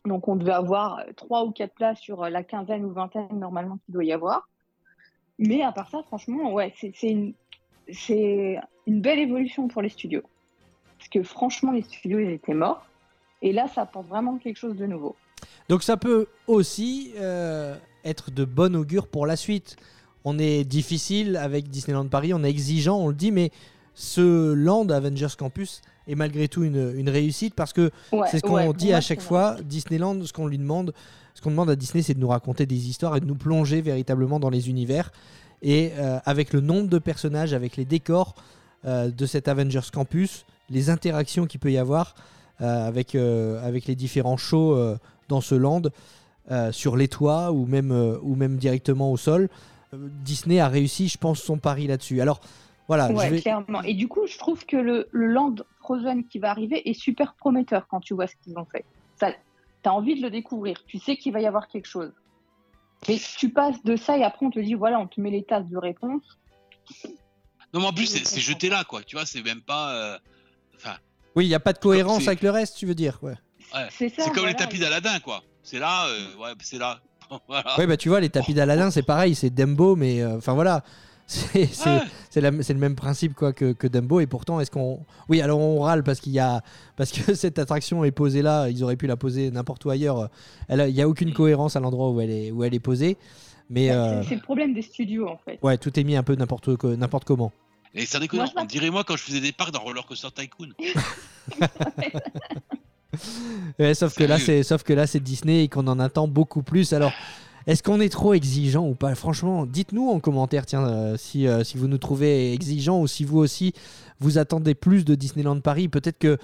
Donc, on devait avoir euh, trois ou quatre plats sur la quinzaine ou vingtaine normalement qu'il doit y avoir. Mais à part ça, franchement, ouais, c'est une belle évolution pour les studios. Parce que franchement, les studios, ils étaient morts. Et là, ça apporte vraiment quelque chose de nouveau. Donc, ça peut aussi euh, être de bon augure pour la suite. On est difficile avec Disneyland Paris, on est exigeant, on le dit, mais ce land Avengers Campus est malgré tout une, une réussite parce que Ouais, c'est ce qu'on ouais, dit à chaque fois. Disneyland, ce qu'on lui demande, ce qu'on demande à Disney, c'est de nous raconter des histoires et de nous plonger véritablement dans les univers. Et euh, avec le nombre de personnages, avec les décors euh, de cet Avengers Campus, les interactions qu'il peut y avoir euh, avec, euh, avec les différents shows euh, dans ce land, euh, sur les toits ou même, euh, ou même directement au sol, euh, Disney a réussi, je pense, son pari là-dessus. Alors voilà, Ouais, je vais- clairement. Et du coup, je trouve que le, le Land Frozen qui va arriver est super prometteur quand tu vois ce qu'ils ont fait. Ça, t'as envie de le découvrir. Tu sais qu'il va y avoir quelque chose. Mais tu passes de ça et après on te dit voilà, on te met les tasses de réponse. Non, mais en plus, Je c'est jeté là, quoi. Tu vois, c'est même pas. euh, oui, il n'y a pas de cohérence avec le reste, tu veux dire ouais. Ouais. C'est ça. c'est comme les tapis d'Aladin, quoi. C'est là, euh, ouais, c'est là. [laughs] voilà. Oui, bah tu vois, les tapis d'Aladin, c'est pareil, c'est Dumbo, mais euh, enfin voilà, [laughs] c'est Ouais. le même principe quoi que, que Dumbo. Et pourtant, est-ce qu'on. Oui, alors on râle parce qu'il y a. Parce que [laughs] cette attraction est posée là, ils auraient pu la poser n'importe où ailleurs. Elle a- Il n'y a aucune cohérence à l'endroit où, elle est- où elle est posée. Mais Ouais, euh, c'est- le problème des studios en fait. ouais, tout est mis un peu n'importe comment. Et ça déconne, Moi, on dirait moi quand je faisais des parcs dans Roller Coaster Tycoon. [laughs] Ouais, sauf, que là, c'est, sauf que là, c'est Disney et qu'on en attend beaucoup plus. Alors, est-ce qu'on est trop exigeant ou pas? Franchement, dites-nous en commentaire, tiens, euh, si, euh, si vous nous trouvez exigeant ou si vous aussi vous attendez plus de Disneyland Paris. Peut-être que,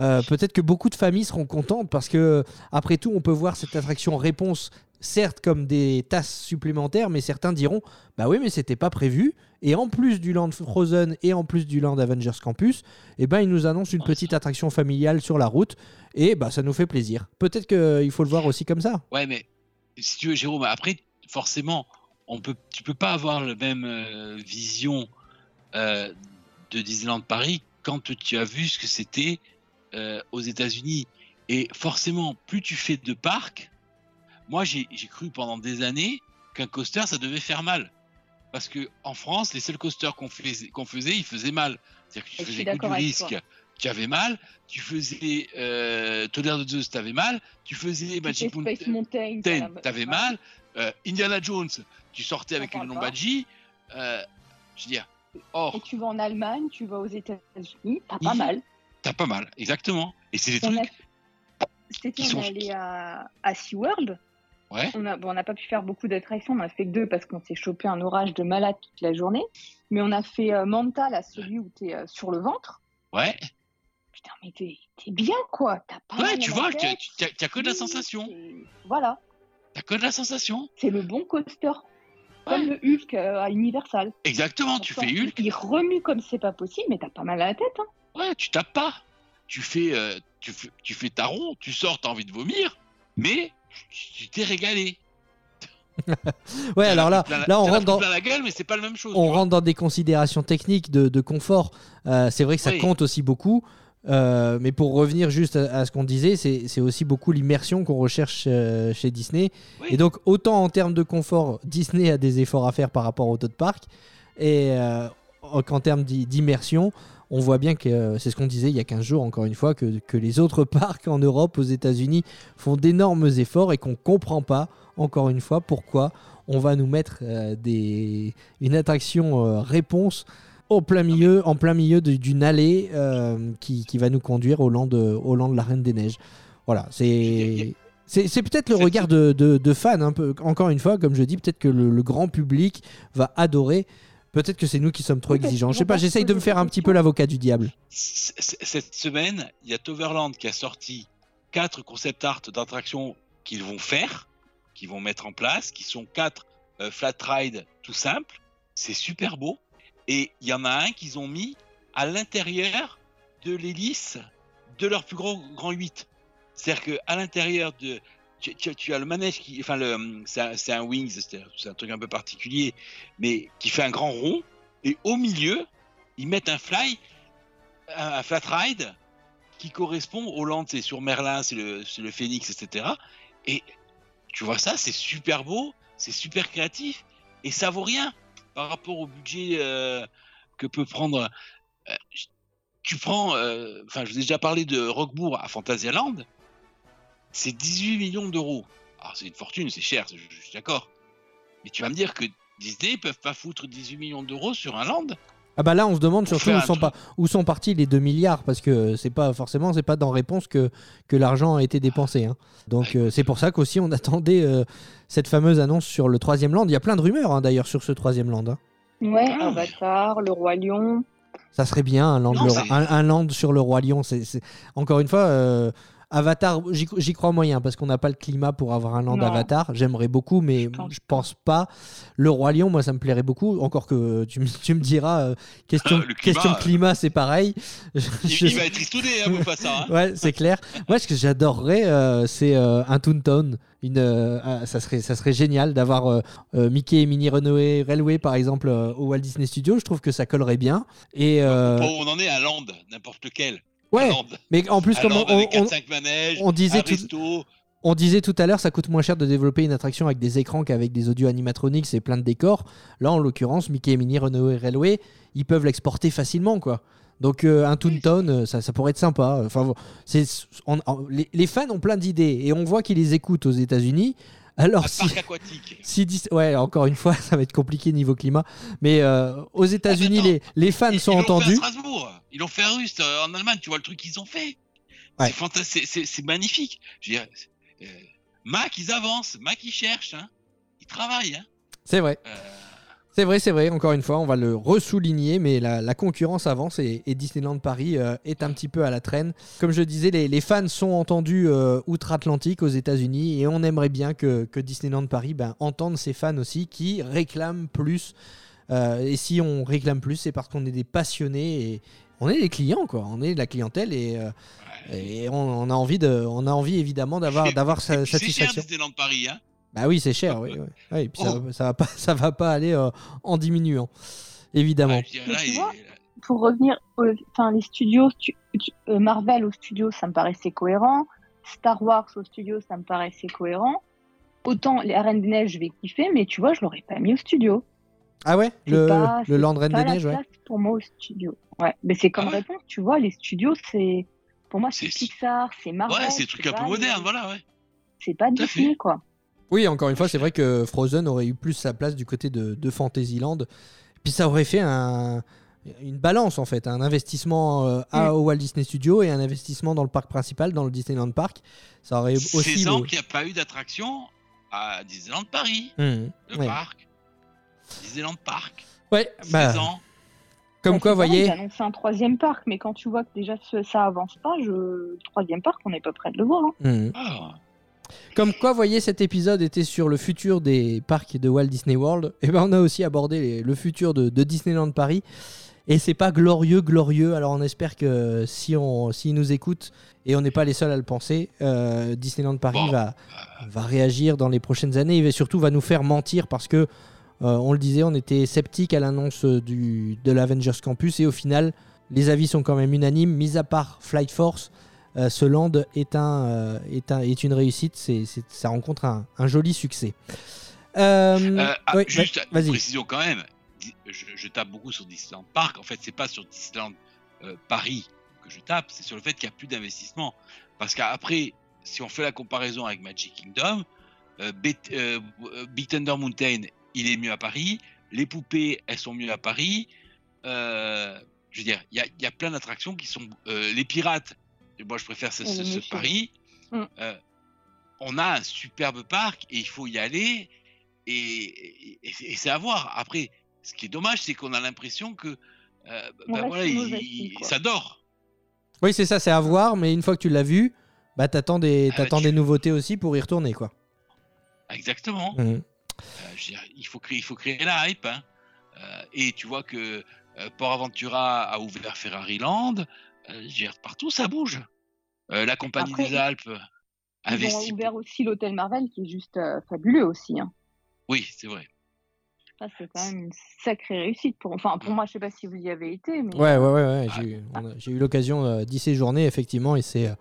euh, peut-être que beaucoup de familles seront contentes parce que, après tout, on peut voir cette attraction réponse, certes, comme des tasses supplémentaires, mais certains diront Bah oui, mais c'était pas prévu. Et en plus du Land Frozen et en plus du Land Avengers Campus, eh ben, ils nous annoncent une Ouais, petite attraction familiale sur la route. Et bah, ça nous fait plaisir. Peut-être qu'il faut le voir aussi comme ça. Ouais, mais si tu veux, Jérôme, après, forcément, on peut, tu peux pas avoir la même euh, vision euh, de Disneyland Paris quand tu as vu ce que c'était euh, aux États-Unis. Et forcément, plus tu fais de parcs, moi j'ai cru pendant des années qu'un coaster ça devait faire mal. Parce que en France, les seuls coasters qu'on faisait, ils faisaient mal. C'est-à-dire que tu faisais coup du risque, toi. tu avais mal. Tu faisais euh, Tonnerre de Zeus, tu avais mal. Tu faisais Tu fais Magic Space Mountain, la- t'avais Ouais. mal. Euh, Indiana Jones, tu sortais avec une lombagie. Euh, je veux dire, or, Et tu vas en Allemagne, tu vas aux États-Unis, t'as pas mal. t'as pas mal, exactement. Et c'est des trucs. Qui on allé à, à SeaWorld? Ouais. On bon, n'a pas pu faire beaucoup d'attractions, on a fait que deux parce qu'on s'est chopé un orage de malade toute la journée. Mais on a fait euh, Mental à celui où tu es sur le ventre. Ouais, Putain, mais t'es bien quoi. T'as pas ouais, mal tu vois, t'as que de la sensation. Voilà, T'as que de la sensation. c'est le bon coaster. Ouais. Comme le Hulk euh, à Universal. Exactement, tu fais Hulk. Il remue comme c'est pas possible, mais t'as pas mal à la tête. Hein. Ouais, tu tapes pas. Tu fais, euh, tu fais, tu fais ta rond, tu sors, t'as envie de vomir, mais tu t'es régalé. [laughs] Ouais, alors là, la- là on rentre dans. la gueule, mais c'est pas la même chose. On rentre dans des considérations techniques de, de confort. Euh, c'est vrai que ça Oui. compte aussi beaucoup. Euh, mais pour revenir juste à, à ce qu'on disait, c'est aussi beaucoup l'immersion qu'on recherche euh, chez Disney. Oui. Et donc, autant en termes de confort, [laughs] Disney a des efforts à faire par rapport aux autres parcs. Et qu'en termes d'i- d'immersion, on voit bien que euh, c'est ce qu'on disait il y a 15 jours, encore une fois, que, que les autres [laughs] parcs en Europe, aux États-Unis, font d'énormes efforts et qu'on ne comprend pas, encore une fois, pourquoi on va nous mettre euh, des, une attraction euh, réponse au plein milieu, en plein milieu d'une allée qui, qui va nous conduire au land, de, au land de la Reine des Neiges. Voilà, c'est. Peut-être le regard de, de, de fans, un peu. encore une fois, comme je dis, peut-être que le, le grand public va adorer. Peut-être que c'est nous qui sommes trop exigeants. Je sais pas, j'essaye de me faire un petit peu l'avocat du diable. Cette semaine, il y a Toverland qui a sorti quatre concept art d'attractions qu'ils vont faire, qu'ils vont mettre en place, qui sont quatre euh, flat ride tout simples. C'est super beau. Et il y en a un qu'ils ont mis à l'intérieur de l'hélice de leur plus gros grand 8. C'est-à-dire qu'à l'intérieur de. Tu, as le manège qui. Enfin, c'est un, un wings, c'est un truc un peu particulier, mais qui fait un grand rond. Et au milieu, ils mettent un fly, un, flat ride qui correspond au land, c'est sur Merlin, c'est le, le Phoenix, etc. Et tu vois ça, c'est super beau, c'est super créatif, et ça vaut rien par rapport au budget euh, que peut prendre. euh, tu prends, euh, enfin, je vous ai déjà parlé de Roquebourg à Fantasyland, c'est 18 millions d'euros. Alors, c'est une fortune, c'est cher, je, je suis d'accord. Mais tu vas me dire que Disney peuvent pas foutre 18 millions d'euros sur un land? Ah bah là, on se demande surtout où sont, truc. pas, où sont partis les 2 milliards parce que c'est pas forcément c'est pas dans réponse que, que l'argent a été dépensé. hein. Donc Ouais, euh, c'est pour ça qu'aussi on [laughs] attendait euh, cette fameuse annonce sur le troisième land. Il y a plein de rumeurs hein, d'ailleurs sur ce troisième land. hein. Ouais, Ah. Avatar, Le Roi Lion. Ça serait bien un land, Non, le- c'est- un, un land sur le roi lion. C'est, c'est- Encore une fois, euh, Avatar, j'y, crois moyen parce qu'on n'a pas le climat pour avoir un land Non. Avatar. J'aimerais beaucoup, mais Je pense je pense pas. Le roi lion, moi, ça me plairait beaucoup. Encore que tu, me- tu me diras, euh, question, Le climat, question climat, c'est pareil. Il, Je- il va être tristouné, hein, Mufasa. Hein. Ouais, c'est clair. Moi, ce que j'adorerais, euh, c'est euh, un Toontown. Une, euh, ah, ça, serait, ça serait génial d'avoir Mickey et Minnie Runaway Railway, par exemple, euh, au Walt Disney Studios. Je trouve que ça collerait bien. Et, euh, Bon, on en est à Land, n'importe lequel. Ouais, mais en plus, comme on, avec on- 4-5 manèges, on disait tout- resto. on disait tout à l'heure, ça coûte moins cher de développer une attraction avec des écrans qu'avec des audio animatronics et plein de décors. Là, en l'occurrence, Mickey et Minnie Runaway Railway, ils peuvent l'exporter facilement, quoi. Donc euh, un Toontown, euh, ça, ça pourrait être sympa. Enfin, c'est, les, les fans ont plein d'idées et on voit qu'ils les écoutent aux États-Unis. Alors Un si, parc aquatique. si ouais, encore une fois, [laughs] ça va être compliqué niveau climat. Mais euh, aux États-Unis, les, les fans Ils- sont ils l'ont fait entendus. à Strasbourg. Ils l'ont fait à Rust, euh, en Allemagne. Tu vois le truc qu'ils ont fait. Ouais. C'est fantastique. C'est- magnifique. Je veux dire, euh, Mac, ils avancent. Mac, ils cherchent. Hein. Ils travaillent. Hein. C'est vrai. Euh, C'est vrai, c'est vrai, encore une fois, on va le ressouligner, mais la, la concurrence avance et, et Disneyland Paris euh, est un petit peu à la traîne. Comme je disais, les, les fans sont entendus euh, outre-Atlantique aux États-Unis et on aimerait bien que, que Disneyland Paris ben, entende ces fans aussi qui réclament plus. Euh, et si on réclame plus, c'est parce qu'on est des passionnés et on est des clients, quoi. On est de la clientèle et, euh, et on, on a envie de, on a envie évidemment d'avoir, d'avoir sa puis C'est cher satisfaction. Disneyland Paris. Hein. Bah oui, c'est cher, oui. oui. Ouais, et puis ça, Oh. ça va pas, [laughs] ça va pas aller euh, en diminuant, évidemment. Ah, je dirais, Mais là, tu il- vois, Pour revenir, enfin les studios, tu- tu- euh, Marvel au studio, ça me paraissait cohérent. Star Wars au studio, ça me paraissait cohérent. Autant les Reines des Neiges, je vais kiffer, mais tu vois, je l'aurais pas mis au studio. Ah ouais, le, pas- le c'est Land Reine des Neiges, ouais. place pour moi au studio. Ouais, mais c'est comme Ah ouais? réponse, tu vois, les studios, c'est pour moi c'est C'est- Pixar, c'est Marvel. Ouais, c'est des trucs un peu modernes, voilà, ouais. C'est pas Disney, quoi. Oui, encore une fois, c'est vrai que Frozen aurait eu plus sa place du côté de, de Fantasyland. Puis ça aurait fait un, une balance, en fait, un investissement euh, à, Mm. au Walt Disney Studio et un investissement dans le parc principal, dans le Disneyland Park. Ça aurait aussi. 16 ans qu'il n'y a pas eu d'attraction à Disneyland Paris, Mhm, le ouais. parc. Disneyland Park. Ouais, 16 bah, ans. comme Bah, quoi, voyez. Ils annoncé un troisième parc, mais quand tu vois que déjà ce- ça avance pas, je... le troisième parc, on n'est pas prêt de le voir. hein. Mhm. Ah. Comme quoi, voyez, cet épisode était sur le futur des parcs de Walt Disney World. Et ben, on a aussi abordé les- le futur de, de Disneyland Paris. Et c'est pas glorieux, glorieux. Alors, on espère que si on, s'ils nous écoutent et on n'est pas les seuls à le penser, euh, Disneyland Paris Bon. va, va réagir dans les prochaines années et surtout va nous faire mentir parce que, euh, on le disait, on était sceptique à l'annonce du, de l'Avengers Campus et au final, les avis sont quand même unanimes, mis à part Flight Force. Euh, ce land est, un, euh, est, un- est une réussite, c'est, ça rencontre un, un joli succès. Euh, ah, juste une précision quand même. Je, je tape beaucoup sur Disneyland Park. En fait, c'est pas sur Disneyland Paris que je tape, c'est sur le fait qu'il n'y a plus d'investissement. Parce qu'après, si on fait la comparaison avec Magic Kingdom, euh, Bet- Big Thunder Mountain, il est mieux à Paris. Les poupées, elles sont mieux à Paris. Euh, je veux dire, il y y a plein d'attractions qui sont. les pirates, et moi je préfère ce, méchants. Paris. Mm. Euh, on a un superbe parc et il faut y aller et, et- et- et c'est à voir. Après, ce qui est dommage, c'est qu'on a l'impression que euh, bah reste voilà, il- il- ça dort. Oui, c'est ça, c'est à voir, mais une fois que tu l'as vu, bah, t'attends des, Ah bah, t'attends tu- des nouveautés aussi pour y retourner. quoi. Exactement. Mhm. Euh, je veux dire, il faut créer, il faut créer la hype. hein. Euh, et tu vois que euh, Port Aventura a ouvert Ferrari Land. Euh, dire, partout ça bouge. Euh, la compagnie Après, des Alpes Ils investit. ont ouvert aussi l'hôtel Marvel, qui est juste euh, fabuleux aussi. hein. Oui, c'est vrai. Ça, c'est quand même une sacrée réussite. Pour... Enfin, pour moi, je sais pas si vous y avez été, mais Ouais, ouais, ouais, ouais, Ah. J'ai, eu- l'occasion euh, d'y séjourner, effectivement, et c'est, euh,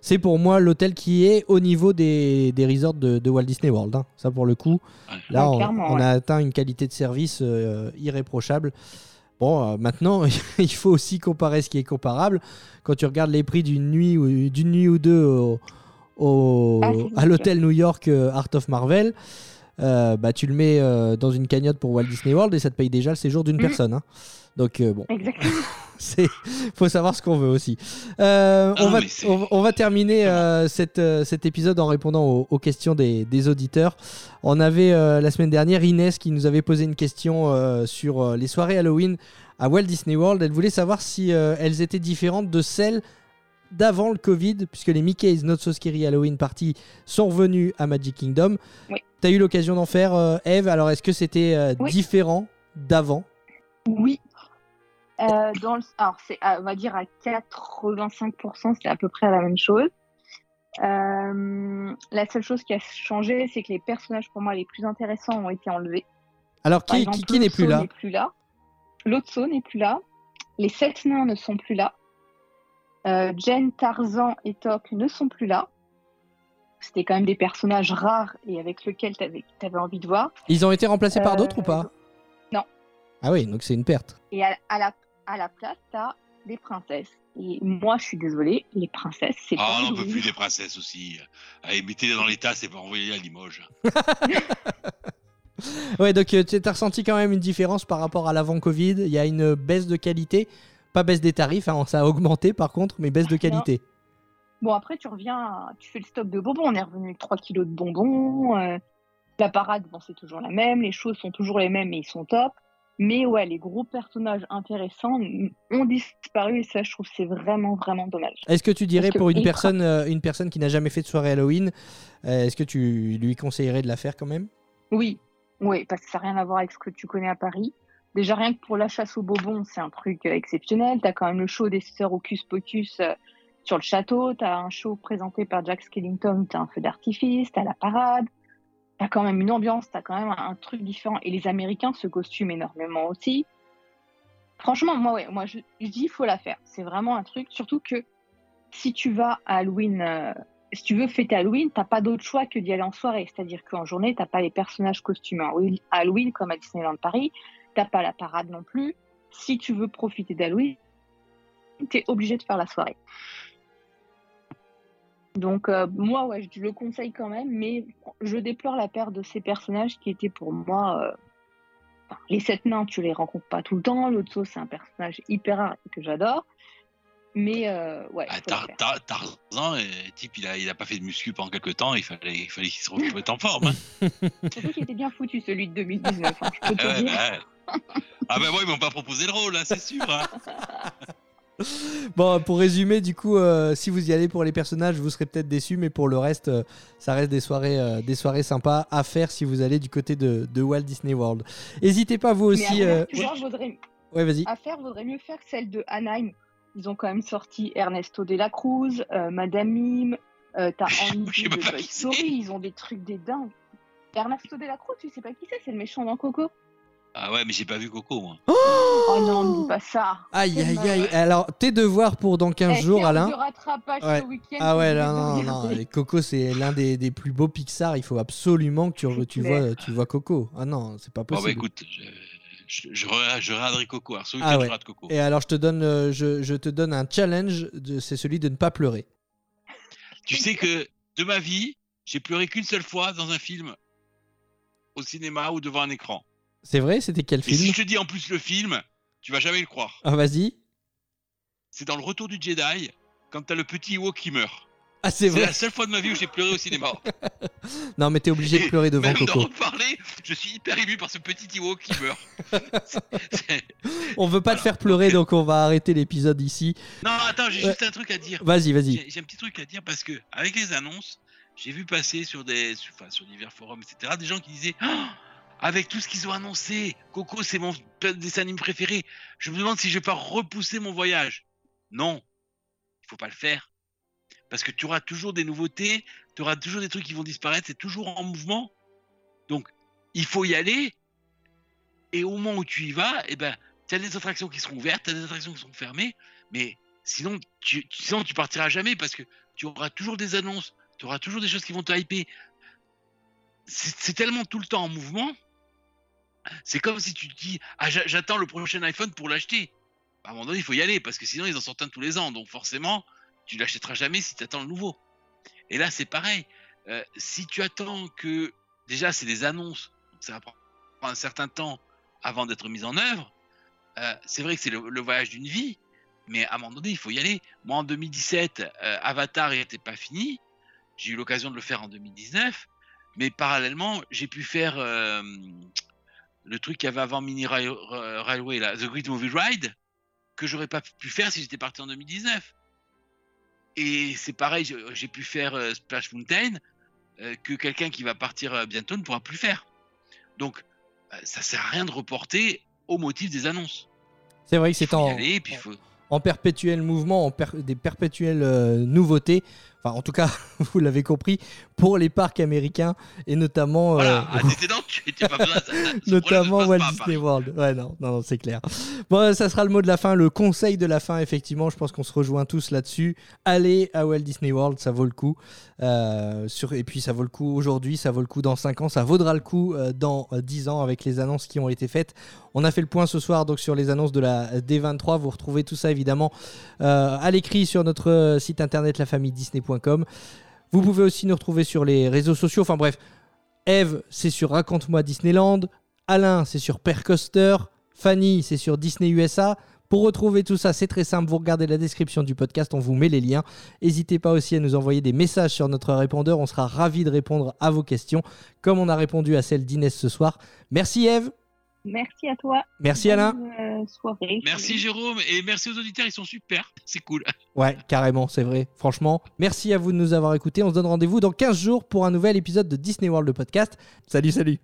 c'est pour moi l'hôtel qui est au niveau des, des resorts de, de Walt Disney World. hein. Ça, pour le coup, Ouais. là, Ouais, on, clairement, on ouais. a atteint une qualité de service euh, irréprochable. Bon, euh, maintenant, [laughs] il faut aussi comparer ce qui est comparable. Quand tu regardes les prix d'une nuit ou, d'une nuit ou deux au- au- Ah, à l'hôtel New York euh, Art of Marvel, euh, bah, tu le mets euh, dans une cagnotte pour Walt Disney World et ça te paye déjà le séjour d'une Mhm. personne. hein. Donc euh, bon, Exactement. [laughs] c'est faut savoir ce qu'on veut aussi. Euh, Ah on, non, va, mais c'est- on, on va terminer euh, cette, euh, cet épisode en répondant aux, aux questions des, des auditeurs. On avait la semaine dernière Inès qui nous avait posé une question sur les soirées Halloween à Walt Disney World. Elle voulait savoir si elles étaient différentes de celles d'avant le Covid, puisque les Mickey's Not So Scary Halloween Party sont revenus à Magic Kingdom. Oui. Tu as eu l'occasion d'en faire, euh, Eve? Alors, est-ce que c'était euh, Oui. différent d'avant? Oui. Euh, dans le- alors, c'est, on va dire à 85%, c'est à peu près la même chose. La seule chose qui a changé, c'est que les personnages pour moi les plus intéressants ont été enlevés. Alors, qui, exemple, qui, qui n'est plus là? n'est plus là. Lotso n'est plus là. Les sept nains ne sont plus là. Jen, Tarzan et Tok ne sont plus là. C'était quand même des personnages rares et avec lesquels tu avais, envie de voir. Ils ont été remplacés par Euh, d'autres ou pas? non. Ah oui, donc c'est une perte. Et à, à la, à la place, tu as des princesses. Et moi, je suis désolée, les princesses, c'est Ah, pas on n'en peut plus des princesses aussi. Allez, mettez-les dans les tasses et pas envoyer à Limoges. [laughs] Ouais, donc euh, tu as ressenti quand même une différence par rapport à l'avant-Covid. Il y a une baisse de qualité. Pas baisse des tarifs, hein, ça a augmenté par contre, mais baisse de qualité. Bon, après, tu reviens, tu fais le stock de bonbons. On est revenu avec 3 kilos de bonbons. euh, la parade, bon, c'est toujours la même. Les choses sont toujours les mêmes, mais ils sont top. Mais ouais, les gros personnages intéressants ont disparu et ça, je trouve, que c'est vraiment, vraiment dommage. Est-ce que tu dirais Parce pour une personne, euh, une personne qui n'a jamais fait de soirée Halloween, euh, est-ce que tu lui conseillerais de la faire quand même? Oui, oui, parce que ça n'a rien à voir avec ce que tu connais à Paris. Déjà, rien que pour la chasse aux bonbons, c'est un truc exceptionnel. Tu as quand même le show des sœurs Hocus Pocus euh, sur le château. Tu as un show présenté par Jack Skellington. Tu as un feu d'artifice. Tu as la parade. Tu as quand même une ambiance. Tu as quand même un, truc différent. Et les Américains se costument énormément aussi. Franchement, moi, ouais, moi je, dis il faut la faire. C'est vraiment un truc. Surtout que si tu vas à Halloween, euh, si tu veux fêter Halloween, t'as pas d'autre choix que d'y aller en soirée. C'est-à-dire qu'en journée, t'as pas les personnages costumés à Halloween comme à Disneyland Paris. T'as pas la parade non plus. Si tu veux profiter d'Halloween, t'es obligé de faire la soirée. Donc euh, moi, ouais, je le conseille quand même, mais je déplore la perte de ces personnages qui étaient pour moi. euh, enfin, les sept nains, tu les rencontres pas tout le temps. L'Otso, c'est un personnage hyper rare que j'adore. Mais euh, ouais, Ah, Tar-. Tar- Tarzan, euh, type, il a, il a pas fait de muscu pendant quelques temps. Il fallait, il fallait qu'il se remette en forme. hein. [laughs] Surtout qu'il était bien foutu celui de 2019, hein, je peux te Ah ouais, dire. bah ouais. Ah ben moi, ils m'ont pas proposé le rôle, hein, c'est sûr. [laughs] [laughs] Bon, pour résumer, du coup, euh, si vous y allez pour les personnages, vous serez peut-être déçus, mais pour le reste, euh, ça reste des soirées, euh, des soirées sympas à faire si vous allez du côté de, de Walt Disney World. N'hésitez pas vous Mais aussi. à, euh, faire, genre, vaudrait, Ouais, vas-y. à faire, vaudrait mieux faire celle de Anaheim. Ils ont quand même sorti Ernesto de la Cruz, euh, Madame Mime, euh, t'as [laughs] Je sais Andy de pas Toy. Story, ils ont des trucs des dingues. Ernesto de la Cruz, tu sais pas qui c'est, c'est le méchant dans Coco. Ah ouais, mais j'ai pas vu Coco, moi. Oh non, ne dis pas ça. Aïe, aïe, aïe. Alors, tes devoirs pour dans 15 Eh, jours, Alain. de rattrapage Ouais. ce week-end, Ah ouais, là, non, non, les Coco, c'est l'un des, des plus beaux Pixar. Il faut absolument que tu, tu, vois, tu vois Coco. Ah non, c'est pas Bon bah possible. écoute, je, je, je, re- je regarderai Coco. Alors, Ah ouais. je rate Coco. Et alors, je te donne, euh, je, je te donne un challenge. C'est celui de ne pas pleurer. Tu sais que de ma vie, j'ai pleuré qu'une seule fois dans un film au cinéma ou devant un écran. C'est vrai C'était quel Et si film je te dis en plus le film, tu vas jamais le croire. Ah, vas-y. C'est dans le Retour du Jedi, quand t'as le petit Ewok qui meurt. Ah, c'est C'est vrai. la seule fois de ma vie où j'ai pleuré au cinéma. [laughs] Non, mais t'es obligé de pleurer devant Même Coco. reparler, je suis hyper ému par ce petit Ewok qui meurt. C'est- [laughs] c'est- On veut pas te faire pleurer, donc on va arrêter l'épisode ici. Non, attends, j'ai Ouais. juste un truc à dire. Vas-y, vas-y. J'ai un petit truc à dire parce que avec les annonces, j'ai vu passer sur des, enfin, sur divers forums, etc., des gens qui disaient Ah, avec tout ce qu'ils ont annoncé, Coco c'est mon dessin animé préféré. Je me demande si je vais pas repousser mon voyage. Non, il faut pas le faire parce que tu auras toujours des nouveautés, tu auras toujours des trucs qui vont disparaître, c'est toujours en mouvement. Donc il faut y aller. Et au moment où tu y vas, eh ben, tu as des attractions qui seront ouvertes, tu as des attractions qui seront fermées, mais sinon tu, sinon tu partiras jamais parce que tu auras toujours des annonces, tu auras toujours des choses qui vont te hyper. C'est tellement tout le temps en mouvement. C'est comme si tu te dis ah j'a- j'attends le prochain iPhone pour l'acheter. À un moment donné, il faut y aller parce que sinon ils en sortent un tous les ans. Donc forcément, tu l'achèteras jamais si tu attends le nouveau. Et là, c'est pareil. Euh, si tu attends que déjà, c'est des annonces. Ça va prendre un certain temps avant d'être mis en œuvre. Euh, c'est vrai que c'est le, le voyage d'une vie, mais à un moment donné, il faut y aller. Moi, en 2017, euh, Avatar n'était pas fini. J'ai eu l'occasion de le faire en 2019. Mais parallèlement, j'ai pu faire euh, le truc qu'il y avait avant Mini Rail- Ra- Railway, là, The Great Movie Ride, que j'aurais pas pu faire si j'étais parti en 2019. Et c'est pareil, j'ai- pu faire euh, Splash Mountain, euh, que quelqu'un qui va partir euh, bientôt ne pourra plus faire. Donc, euh, ça sert à rien de reporter au motif des annonces. C'est vrai que c'est en, aller, puis il faut... en perpétuel mouvement, en per- des perpétuelles euh, nouveautés. Enfin, en tout cas, [laughs] vous l'avez compris, pour les parcs américains et notamment, Voilà, [laughs] n'as pas besoin ça. Notamment Walt Disney. World. Ouais, non, non, non, c'est clair. Bon, ça sera le mot de la fin, le conseil de la fin, effectivement. Je pense qu'on se rejoint tous là-dessus. Allez à Walt Disney World, ça vaut le coup. Euh, sur, et puis, ça vaut le coup aujourd'hui, ça vaut le coup dans 5 ans, ça vaudra le coup euh, dans euh, 10 ans avec les annonces qui ont été faites. On a fait le point ce soir donc sur les annonces de la D23. Vous retrouvez tout ça évidemment euh, à l'écrit sur notre site internet Vous pouvez aussi nous retrouver sur les réseaux sociaux. Enfin bref, Eve, c'est sur Raconte-moi Disneyland. Alain, c'est sur Père Coster. Fanny, c'est sur Disney USA. Pour retrouver tout ça, c'est très simple. Vous regardez la description du podcast, on vous met les liens. N'hésitez pas aussi à nous envoyer des messages sur notre répondeur. On sera ravis de répondre à vos questions, comme on a répondu à celle d'Inès ce soir. Merci Eve. Merci à toi. Merci Alain. Bonne, euh, soirée. Merci Jérôme et merci aux auditeurs, ils sont super, [laughs] c'est cool. Ouais, carrément, c'est vrai. Franchement, merci à vous de nous avoir écoutés. On se donne rendez-vous dans 15 jours pour un nouvel épisode de Disney World le podcast. Salut, salut.